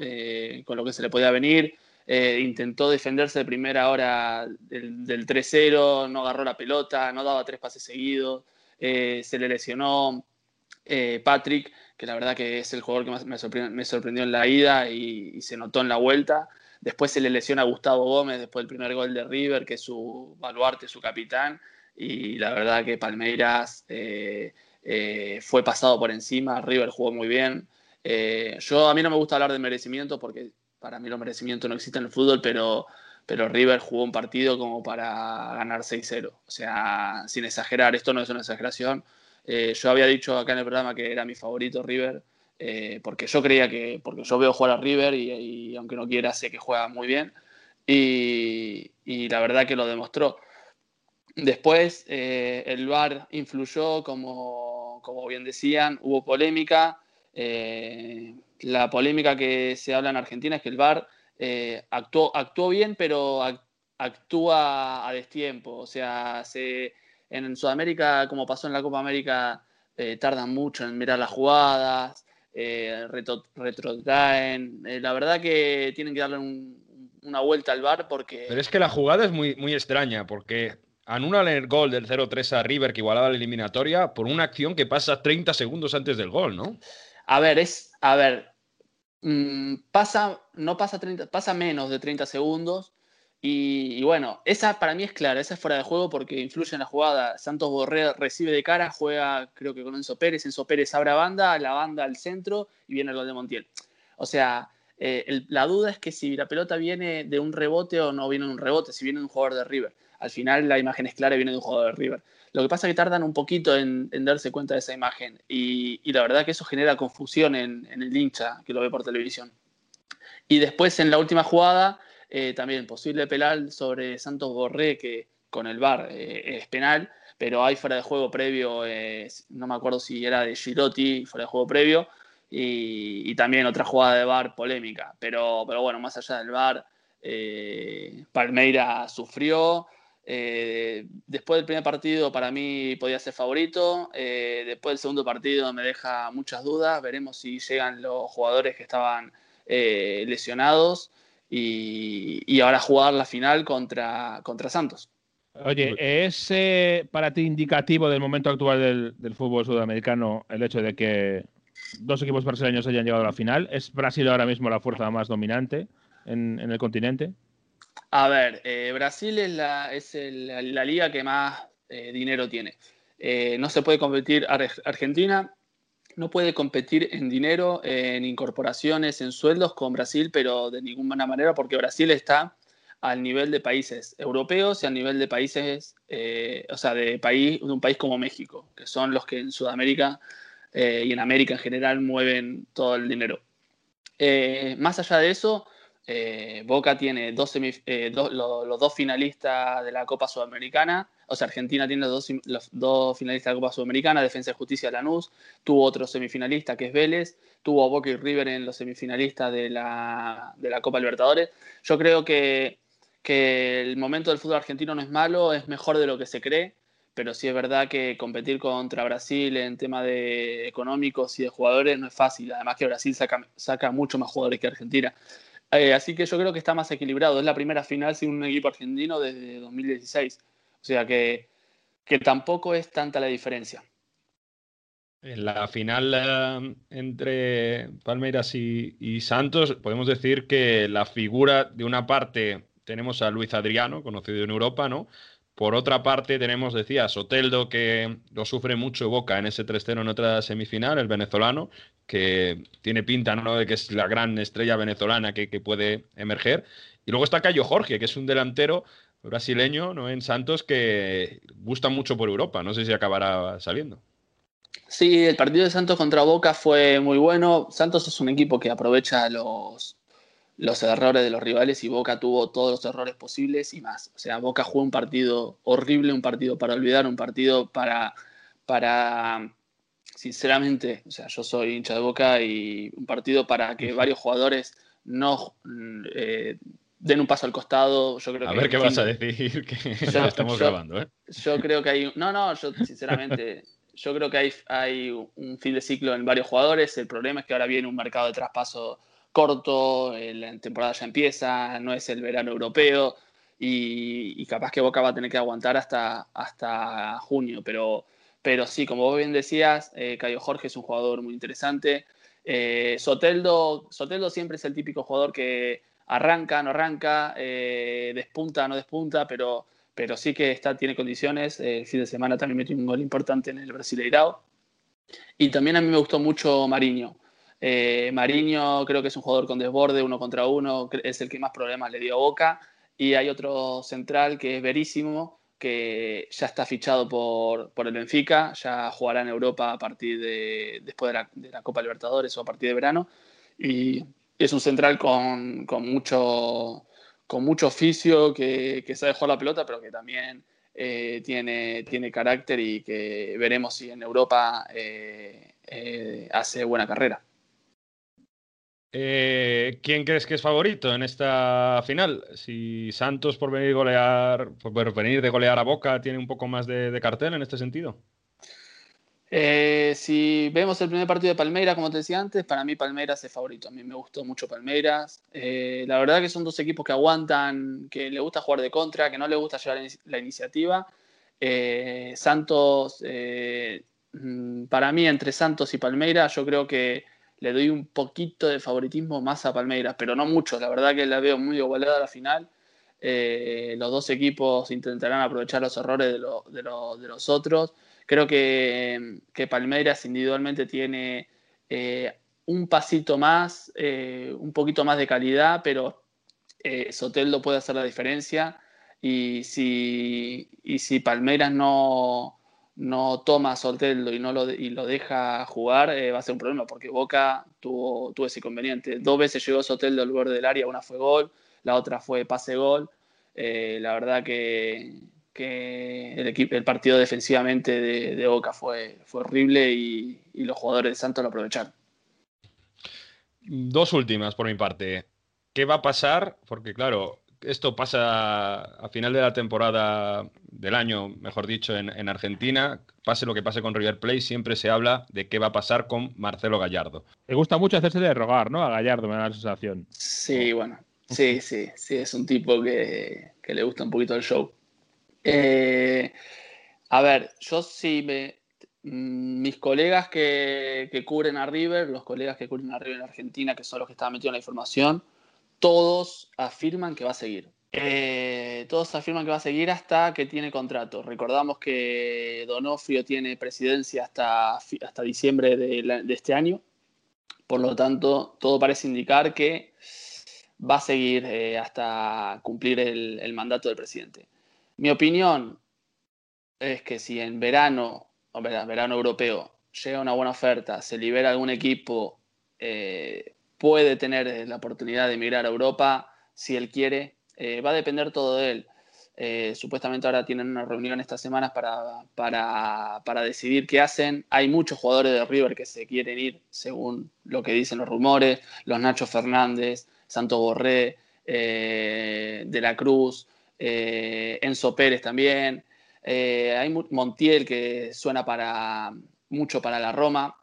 con lo que se le podía venir. Eh, intentó defenderse de primera hora del, 3-0, no agarró la pelota, no daba tres pases seguidos, eh, se le lesionó eh, Patrick, que la verdad que es el jugador que más me sorprendió, en la ida y, se notó en la vuelta. Después se le lesiona a Gustavo Gómez después del primer gol de River, que es su baluarte, su capitán. Y la verdad que Palmeiras fue pasado por encima, River jugó muy bien. yo a mí no me gusta hablar de merecimiento porque para mí los merecimientos no existen en el fútbol, pero, pero River jugó un partido como para ganar 6-0. O sea, sin exagerar, esto no es una exageración. Eh, yo había dicho acá en el programa que era mi favorito River, eh, porque yo creía que, porque yo veo jugar a River y, aunque no quiera, sé que juega muy bien. Y, y la verdad que lo demostró. Después eh, el VAR influyó, como, como bien decían, hubo polémica. Eh, la polémica que se habla en Argentina es que el VAR eh, actuó, actuó, bien, pero actúa a destiempo. O sea, se, en Sudamérica, como pasó en la Copa América, eh, tardan mucho en mirar las jugadas, eh, retrotraen. Eh, la verdad que tienen que darle una vuelta al VAR porque... Pero es que la jugada es muy, muy extraña porque anulan el gol del 0-3 a River que igualaba la eliminatoria por una acción que pasa 30 segundos antes del gol, ¿no? A ver, es, a ver, mmm, pasa, no pasa 30, pasa menos de 30 segundos. Y, bueno, esa para mí es clara, esa es fuera de juego porque influye en la jugada. Santos Borré recibe de cara, juega creo que con Enzo Pérez, Enzo Pérez abre banda, la banda al centro y viene el gol de Montiel. O sea, eh, la duda es que si la pelota viene de un rebote o no viene de un rebote, si viene de un jugador de River. Al final la imagen es clara y viene de un jugador de River. Lo que pasa es que tardan un poquito en, darse cuenta de esa imagen y, la verdad que eso genera confusión en, el hincha que lo ve por televisión. Y después en la última jugada, eh, también posible penal sobre Santos Borré, que con el VAR eh, es penal, pero hay fuera de juego previo, eh, no me acuerdo si era de Girotti, fuera de juego previo, y, también otra jugada de VAR polémica. Pero, pero bueno, más allá del VAR, Palmeira sufrió. Después del primer partido para mí podía ser favorito, después del segundo partido me deja muchas dudas, veremos si llegan los jugadores que estaban lesionados y, y, ahora jugar la final contra, contra Santos. Oye, ¿es eh, para ti indicativo del momento actual del, del, fútbol sudamericano el hecho de que dos equipos brasileños hayan llegado a la final? ¿Es Brasil ahora mismo la fuerza más dominante en, en el continente? A ver, eh, Brasil es, la, es el, la, la, liga que más eh, dinero tiene. Eh, no se puede competir, Argentina no puede competir en dinero, en incorporaciones, en sueldos con Brasil, pero de ninguna manera, porque Brasil está al nivel de países europeos y al nivel de países, eh, o sea, de, país, de un país como México, que son los que en Sudamérica eh, y en América en general mueven todo el dinero. Eh, más allá de eso, Boca tiene dos do, lo, los dos finalistas de la Copa Sudamericana, o sea, Argentina tiene los dos, finalistas de la Copa Sudamericana, Defensa y Justicia Lanús, tuvo otro semifinalista que es Vélez, tuvo a Boca y River en los semifinalistas de la, de la Copa Libertadores. Yo creo que, que el momento del fútbol argentino no es malo, es mejor de lo que se cree, pero sí es verdad que competir contra Brasil en tema de económicos y de jugadores no es fácil, además que Brasil saca, saca mucho más jugadores que Argentina. Eh, así que yo creo que está más equilibrado. Es la primera final sin un equipo argentino desde 2016. O sea que, que tampoco es tanta la diferencia. En la final uh, entre Palmeiras y, y, Santos, podemos decir que la figura de una parte tenemos a Luis Adriano, conocido en Europa, ¿no? Por otra parte, tenemos, decía, Soteldo, que lo sufre mucho Boca en ese 3-0 en otra semifinal, el venezolano, que tiene pinta ¿no? de que es la gran estrella venezolana que, que puede emerger. Y luego está Cayo Jorge, que es un delantero brasileño ¿no? en Santos que gusta mucho por Europa. No sé si acabará saliendo. Sí, el partido de Santos contra Boca fue muy bueno. Santos es un equipo que aprovecha los, los errores de los rivales y Boca tuvo todos los errores posibles y más. O sea, Boca jugó un partido horrible, un partido para olvidar, un partido para, para sinceramente, o sea, yo soy hincha de Boca y un partido para que varios jugadores no eh, den un paso al costado. Yo creo a que ver qué vas a decir, que <laughs> yo, <laughs> estamos yo, grabando. ¿eh? Yo creo que hay... No, no, yo sinceramente... Yo creo que hay, hay un fin de ciclo en varios jugadores. El problema es que ahora viene un mercado de traspaso corto, la temporada ya empieza, no es el verano europeo y, y, capaz que Boca va a tener que aguantar hasta, hasta junio. Pero, pero sí, como vos bien decías, eh, Cayo Jorge es un jugador muy interesante. Eh, Soteldo, Soteldo siempre es el típico jugador que arranca, no arranca, eh, despunta, no despunta, pero, pero sí que está, tiene condiciones. El fin de semana también metió un gol importante en el Brasileirao. Y también a mí me gustó mucho Mariño. Eh, Mariño creo que es un jugador con desborde, uno contra uno, es el que más problemas le dio a Boca. Y hay otro central que es Verísimo, que ya está fichado por, por el Benfica, ya jugará en Europa a partir de después de la, de la, Copa Libertadores o a partir de verano. Y es un central con, con mucho, con mucho oficio, que, que, sabe jugar la pelota, pero que también eh, tiene, tiene carácter y que veremos si en Europa eh, eh, hace buena carrera. ¿Quién crees que es favorito en esta final? Si Santos por venir, golear, por venir de golear a Boca tiene un poco más de cartel en este sentido. Eh, si vemos el primer partido de Palmeiras, como te decía antes, para mí Palmeiras es favorito. A mí me gustó mucho Palmeiras. Eh, la verdad que son dos equipos que aguantan, que le gusta jugar de contra, que no le gusta llevar la iniciativa. Eh, Santos, mm, para mí, entre Santos y Palmeiras, yo creo que le doy un poquito de favoritismo más a Palmeiras, pero no mucho. La verdad que la veo muy igualada a la final. Los dos equipos intentarán aprovechar los errores de los otros. Creo que, que, Palmeiras individualmente tiene eh, un pasito más, eh, un poquito más de calidad, pero eh, Soteldo puede hacer la diferencia. Y si, y si Palmeiras no, no toma a Soteldo y, no lo, y lo deja jugar, eh, va a ser un problema, porque Boca tuvo, tuvo ese inconveniente. Dos veces llegó Soteldo al borde del área, una fue gol, la otra fue pase-gol. La verdad que, que el, equipo, el, partido defensivamente de, de Boca fue, fue horrible y, y, los jugadores de Santos lo aprovecharon. Dos últimas por mi parte. ¿Qué va a pasar? Porque claro, esto pasa a final de la temporada del año, mejor dicho, en, en, Argentina. Pase lo que pase con River Plate, siempre se habla de qué va a pasar con Marcelo Gallardo. Le gusta mucho hacerse de rogar, ¿no? A Gallardo, me da la sensación. Sí, bueno. Sí, sí, sí, es un tipo que, que le gusta un poquito el show. Eh, a ver, yo sí me. Mis colegas que, que cubren a River, los colegas que cubren a River en Argentina, que son los que estaban metidos en la información, todos afirman que va a seguir. Eh, todos afirman que va a seguir hasta que tiene contrato. Recordamos que Donofrio tiene presidencia hasta, hasta diciembre de, este año. Por lo tanto, todo parece indicar que va a seguir eh, hasta cumplir el, mandato del presidente. Mi opinión es que si en verano, o verano europeo, llega una buena oferta, se libera algún equipo eh, puede tener la oportunidad de emigrar a Europa si él quiere. Eh, va a depender todo de él. Eh, supuestamente ahora tienen una reunión estas semanas para, para, para, decidir qué hacen. Hay muchos jugadores de River que se quieren ir, según lo que dicen los rumores. Los Nacho Fernández, Santo Borré, De la Cruz, eh, Enzo Pérez también. Eh, hay Montiel que suena para, mucho para la Roma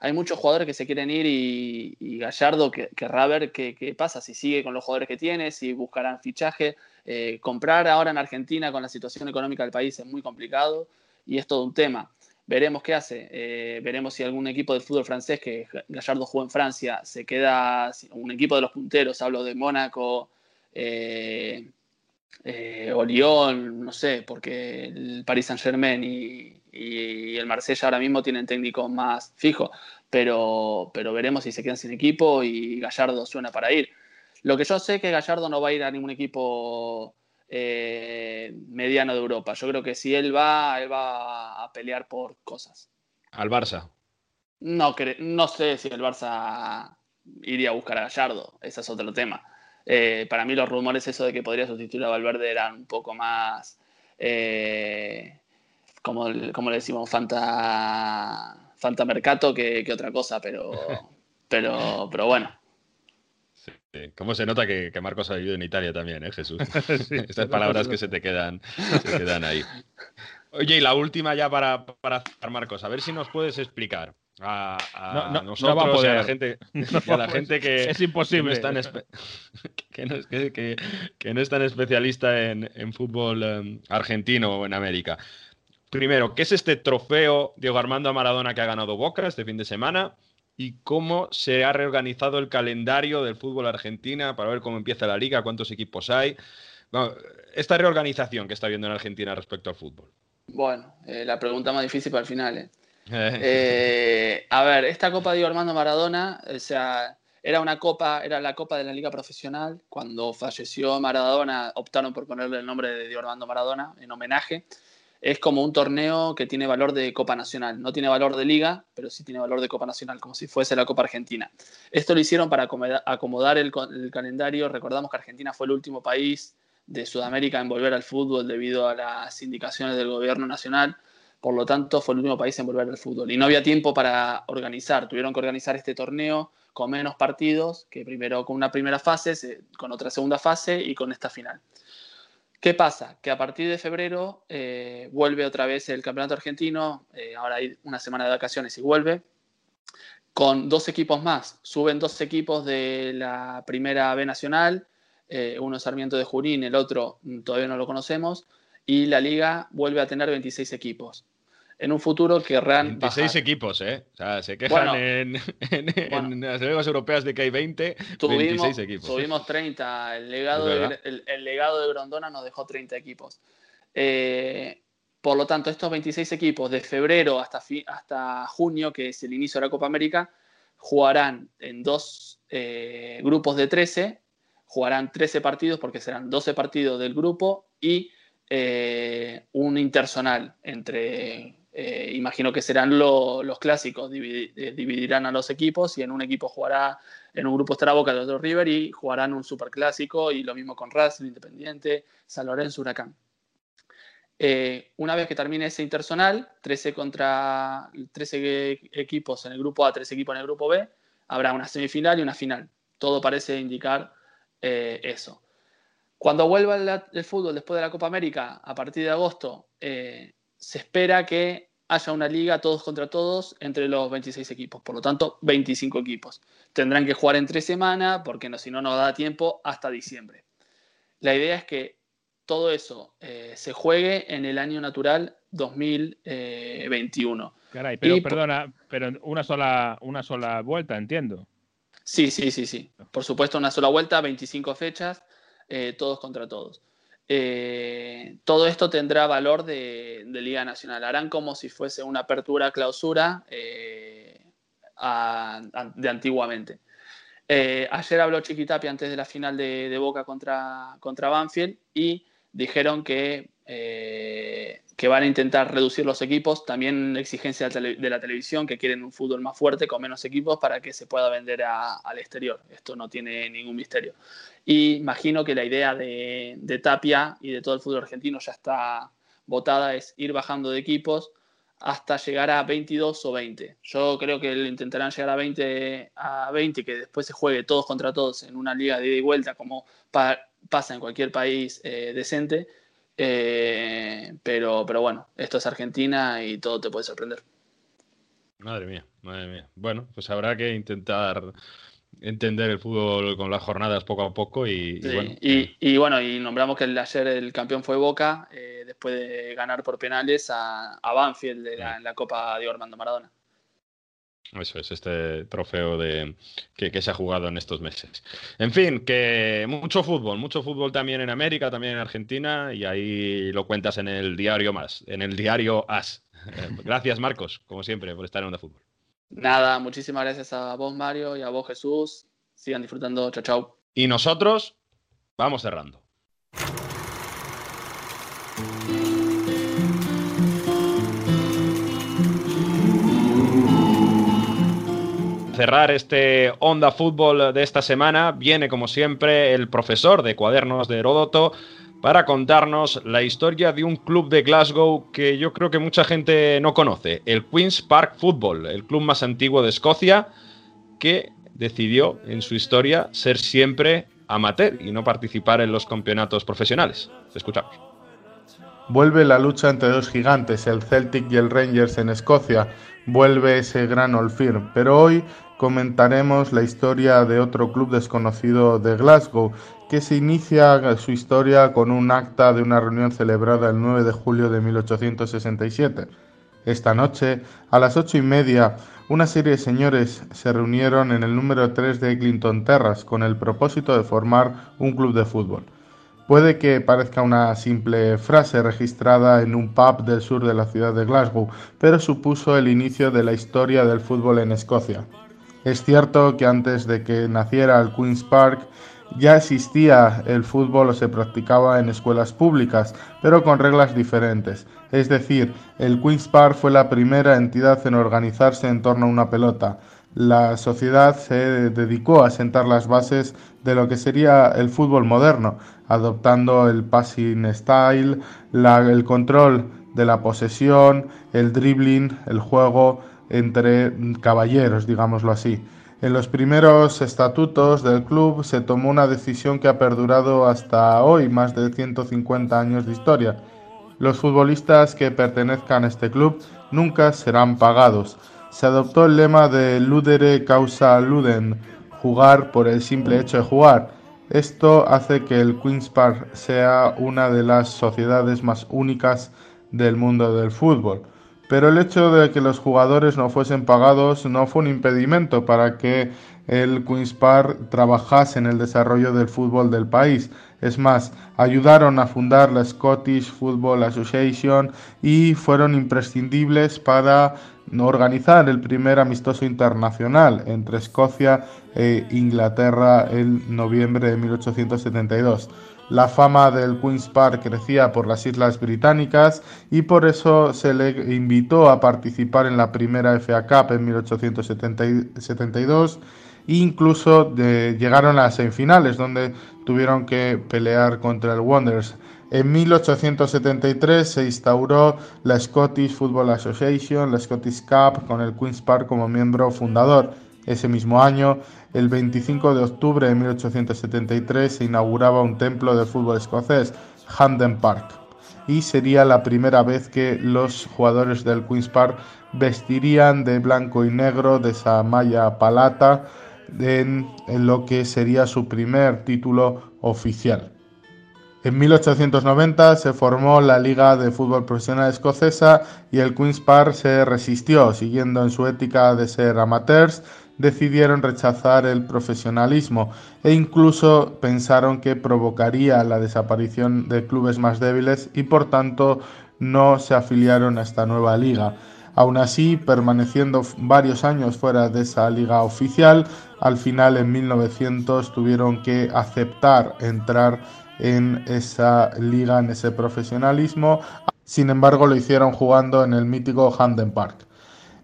hay muchos jugadores que se quieren ir y, Gallardo que, querrá ver qué, pasa, si sigue con los jugadores que tiene, si buscarán fichaje. Eh, comprar ahora en Argentina con la situación económica del país es muy complicado y es todo un tema. Veremos qué hace. Eh, veremos si algún equipo de fútbol francés que Gallardo jugó en Francia se queda, un equipo de los punteros, hablo de Mónaco, eh, eh, o Lyon, no sé, porque el Paris Saint Germain y, y el Marsella ahora mismo tienen técnicos más fijos, pero, pero veremos si se quedan sin equipo y Gallardo suena para ir. Lo que yo sé es que Gallardo no va a ir a ningún equipo eh, mediano de Europa. Yo creo que si él va, él va a pelear por cosas. Al Barça. No, no sé si el Barça iría a buscar a Gallardo, ese es otro tema. Eh, para mí los rumores eso de que podría sustituir a Valverde eran un poco más, eh, como, como, le decimos, Fanta, Fanta Mercato que, que otra cosa, pero, <laughs> pero, pero bueno. ¿Cómo se nota que, Marcos ha vivido en Italia también, eh, Jesús? <laughs> Estas palabras que se te quedan, <laughs> se quedan ahí. Oye, y la última ya para, para Marcos, a ver si nos puedes explicar a, nosotros y a la gente, <laughs> la gente que es imposible que no, es tan <laughs> que, no es tan especialista en, en fútbol em, argentino o en América. Primero, ¿qué es este trofeo Diego Armando Maradona que ha ganado Boca este fin de semana? y cómo se ha reorganizado el calendario del fútbol argentina para ver cómo empieza la liga, cuántos equipos hay. esta reorganización que está viendo en Argentina respecto al fútbol. Bueno, eh, la pregunta más difícil para el final. ¿eh? <laughs> Eh, a ver, esta Copa de Armando Maradona, o sea, era una copa, era la Copa de la Liga Profesional. Cuando falleció Maradona, optaron por ponerle el nombre de Diego Armando Maradona en homenaje es como un torneo que tiene valor de Copa Nacional. No tiene valor de liga, pero sí tiene valor de Copa Nacional, como si fuese la Copa Argentina. Esto lo hicieron para acomodar el, calendario. Recordamos que Argentina fue el último país de Sudamérica en volver al fútbol debido a las indicaciones del gobierno nacional. Por lo tanto, fue el último país en volver al fútbol. Y no había tiempo para organizar. Tuvieron que organizar este torneo con menos partidos, que primero con una primera fase, con otra segunda fase y con esta final. ¿Qué pasa? Que a partir de febrero eh, vuelve otra vez el campeonato argentino, eh, ahora hay una semana de vacaciones y vuelve, con dos equipos más. Suben dos equipos de la primera B nacional, eh, uno es Sarmiento de Junín, el otro mm, todavía no lo conocemos, y la liga vuelve a tener 26 equipos en un futuro querrán. 26 equipos, ¿eh? O sea, se quejan en, las ligas europeas de que hay 20, tuvimos, 26 equipos. Tuvimos 30. El legado, de, el, legado de Grondona nos dejó 30 equipos. Eh, por lo tanto, estos 26 equipos de febrero hasta, hasta junio, que es el inicio de la Copa América, jugarán en dos eh, grupos de 13, jugarán 13 partidos porque serán 12 partidos del grupo y eh, un intersonal entre eh, imagino que serán los clásicos, eh, dividirán a los equipos y en un equipo jugará, en un grupo estará Boca, de otro River y jugarán un superclásico y lo mismo con Racing, Independiente, San Lorenzo, Huracán. Una vez que termine ese intersonal, 13 contra 13 equipos en el grupo A, 13 equipos en el grupo B, habrá una semifinal y una final. Todo parece indicar eso. Cuando vuelva el, fútbol después de la Copa América, a partir de agosto, se espera que haya una liga todos contra todos entre los 26 equipos. Por lo tanto, 25 equipos. Tendrán que jugar en tres semanas porque no, si no, no da tiempo hasta diciembre. La idea es que todo eso eh, se juegue en el año natural 2021. Caray, pero perdona, pero una sola, una sola vuelta, entiendo. Sí, sí, sí, sí. Por supuesto, una sola vuelta, 25 fechas, eh, todos contra todos. Eh, todo esto tendrá valor de, Liga Nacional. Harán como si fuese una apertura clausura eh, de antiguamente. Ayer habló Chiquitapi antes de la final de, Boca contra, contra Banfield y dijeron que que van a intentar reducir los equipos, también exigencia de la televisión, que quieren un fútbol más fuerte con menos equipos para que se pueda vender al exterior. Esto no tiene ningún misterio. Y imagino que la idea de, Tapia y de todo el fútbol argentino ya está votada, es ir bajando de equipos hasta llegar a 22 o 20. Yo creo que intentarán llegar a 20, a 20 y que después se juegue todos contra todos en una liga de ida y vuelta como pasa en cualquier país eh, decente eh, pero, pero bueno, esto es Argentina y todo te puede sorprender. Madre mía, madre mía. Bueno, pues habrá que intentar entender el fútbol con las jornadas poco a poco y, bueno. Y, bueno, y nombramos que el, ayer el campeón fue Boca eh, después de ganar por penales a, Banfield en la Copa de Armando Maradona. Eso es, este trofeo de, que, que, se ha jugado en estos meses. En fin, que mucho fútbol, mucho fútbol también en América, también en Argentina, y ahí lo cuentas en el diario más, en el diario As. <laughs> Gracias, Marcos, como siempre, por estar en Onda Fútbol. Nada, muchísimas gracias a vos, Mario, y a vos, Jesús. Sigan disfrutando. Chao, chao. Y nosotros vamos cerrando. Cerrar este Onda Fútbol de esta semana, viene como siempre el profesor de cuadernos de Heródoto para contarnos la historia de un club de Glasgow que yo creo que mucha gente no conoce, el Queen's Park Football, el club más antiguo de Escocia, que decidió en su historia ser siempre amateur y no participar en los campeonatos profesionales. Escuchamos. Vuelve la lucha entre dos gigantes, el Celtic y el Rangers en Escocia. Vuelve ese gran Old Firm. Pero hoy comentaremos la historia de otro club desconocido de Glasgow, que se inicia su historia con un acta de una reunión celebrada el 9 de julio de 1867. Esta noche, a las ocho y media, una serie de señores se reunieron en el número 3 de Eglinton Terrace con el propósito de formar un club de fútbol. Puede que parezca una simple frase registrada en un pub del sur de la ciudad de Glasgow, pero supuso el inicio de la historia del fútbol en Escocia. Es cierto que antes de que naciera el Queen's Park ya existía el fútbol o se practicaba en escuelas públicas, pero con reglas diferentes. Es decir, el Queen's Park fue la primera entidad en organizarse en torno a una pelota. La sociedad se dedicó a sentar las bases de lo que sería el fútbol moderno, adoptando el passing style, el control de la posesión, el dribbling, el juego, entre caballeros, digámoslo así. En los primeros estatutos del club se tomó una decisión que ha perdurado hasta hoy, más de 150 años de historia. Los futbolistas que pertenezcan a este club nunca serán pagados. Se adoptó el lema de ludere causa luden, jugar por el simple hecho de jugar. Esto hace que el Queen's Park sea una de las sociedades más únicas del mundo del fútbol. Pero el hecho de que los jugadores no fuesen pagados no fue un impedimento para que el Queen's Park trabajase en el desarrollo del fútbol del país. Es más, ayudaron a fundar la Scottish Football Association y fueron imprescindibles para organizar el primer amistoso internacional entre Escocia e Inglaterra en noviembre de 1872. La fama del Queen's Park crecía por las Islas Británicas y por eso se le invitó a participar en la primera FA Cup en 1872 e incluso llegaron a las semifinales donde tuvieron que pelear contra el Wanderers. En 1873 se instauró la Scottish Football Association, la Scottish Cup, con el Queen's Park como miembro fundador. Ese mismo año el 25 de octubre de 1873 se inauguraba un templo de fútbol escocés, Hampden Park, y sería la primera vez que los jugadores del Queen's Park vestirían de blanco y negro de esa malla palata en, en lo que sería su primer título oficial. En 1890 se formó la Liga de Fútbol Profesional Escocesa y el Queen's Park se resistió, siguiendo en su ética de ser amateurs, decidieron rechazar el profesionalismo e incluso pensaron que provocaría la desaparición de clubes más débiles y por tanto no se afiliaron a esta nueva liga. Aún así, permaneciendo varios años fuera de esa liga oficial, al final en 1900 tuvieron que aceptar entrar en esa liga, en ese profesionalismo. Sin embargo, lo hicieron jugando en el mítico Handen Park.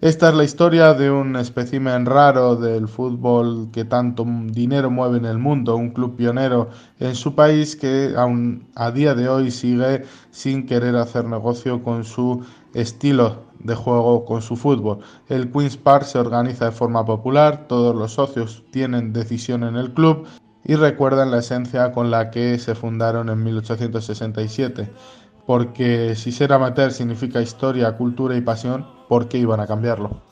Esta es la historia de un espécimen raro del fútbol que tanto dinero mueve en el mundo, un club pionero en su país que aún a día de hoy sigue sin querer hacer negocio con su estilo de juego, con su fútbol. El Queen's Park se organiza de forma popular, todos los socios tienen decisión en el club y recuerdan la esencia con la que se fundaron en 1867 porque si ser amateur significa historia, cultura y pasión, ¿por qué iban a cambiarlo?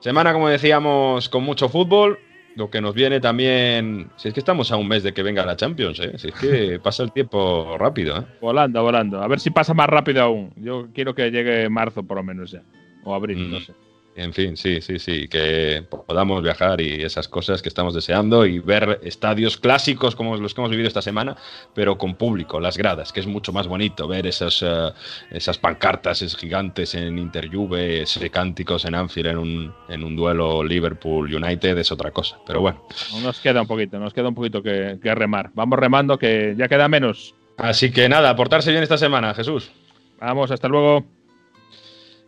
Semana, como decíamos, con mucho fútbol, lo que nos viene también, si es que estamos a un mes de que venga la Champions, ¿eh? si es que <laughs> pasa el tiempo rápido. ¿eh? Volando, volando. A ver si pasa más rápido aún. Yo quiero que llegue marzo por lo menos ya, o abril, no mm. sé. En fin, sí, sí, sí, que podamos viajar y esas cosas que estamos deseando y ver estadios clásicos como los que hemos vivido esta semana, pero con público, las gradas, que es mucho más bonito ver esas, eh, esas pancartas gigantes en Interjuve, cánticos en Anfield en un, en un duelo Liverpool United, es otra cosa. Pero bueno. Nos queda un poquito, nos queda un poquito que, que remar. Vamos remando, que ya queda menos. Así que nada, portarse bien esta semana, Jesús. Vamos, hasta luego.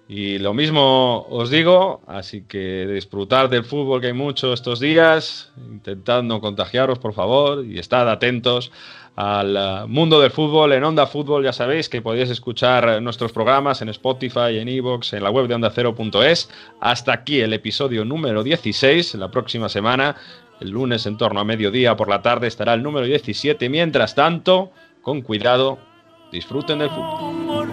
Y lo mismo os digo, así que disfrutar del fútbol que hay mucho estos días, intentad no contagiaros, por favor, y estad atentos al eh, mundo del fútbol en Onda Fútbol. Ya sabéis que podéis escuchar nuestros programas en Spotify, en Evox, en la web de OndaCero.es. Hasta aquí el episodio número 16. La próxima semana, el lunes en torno a mediodía por la tarde, estará el número 17. Mientras tanto, con cuidado, disfruten del fútbol.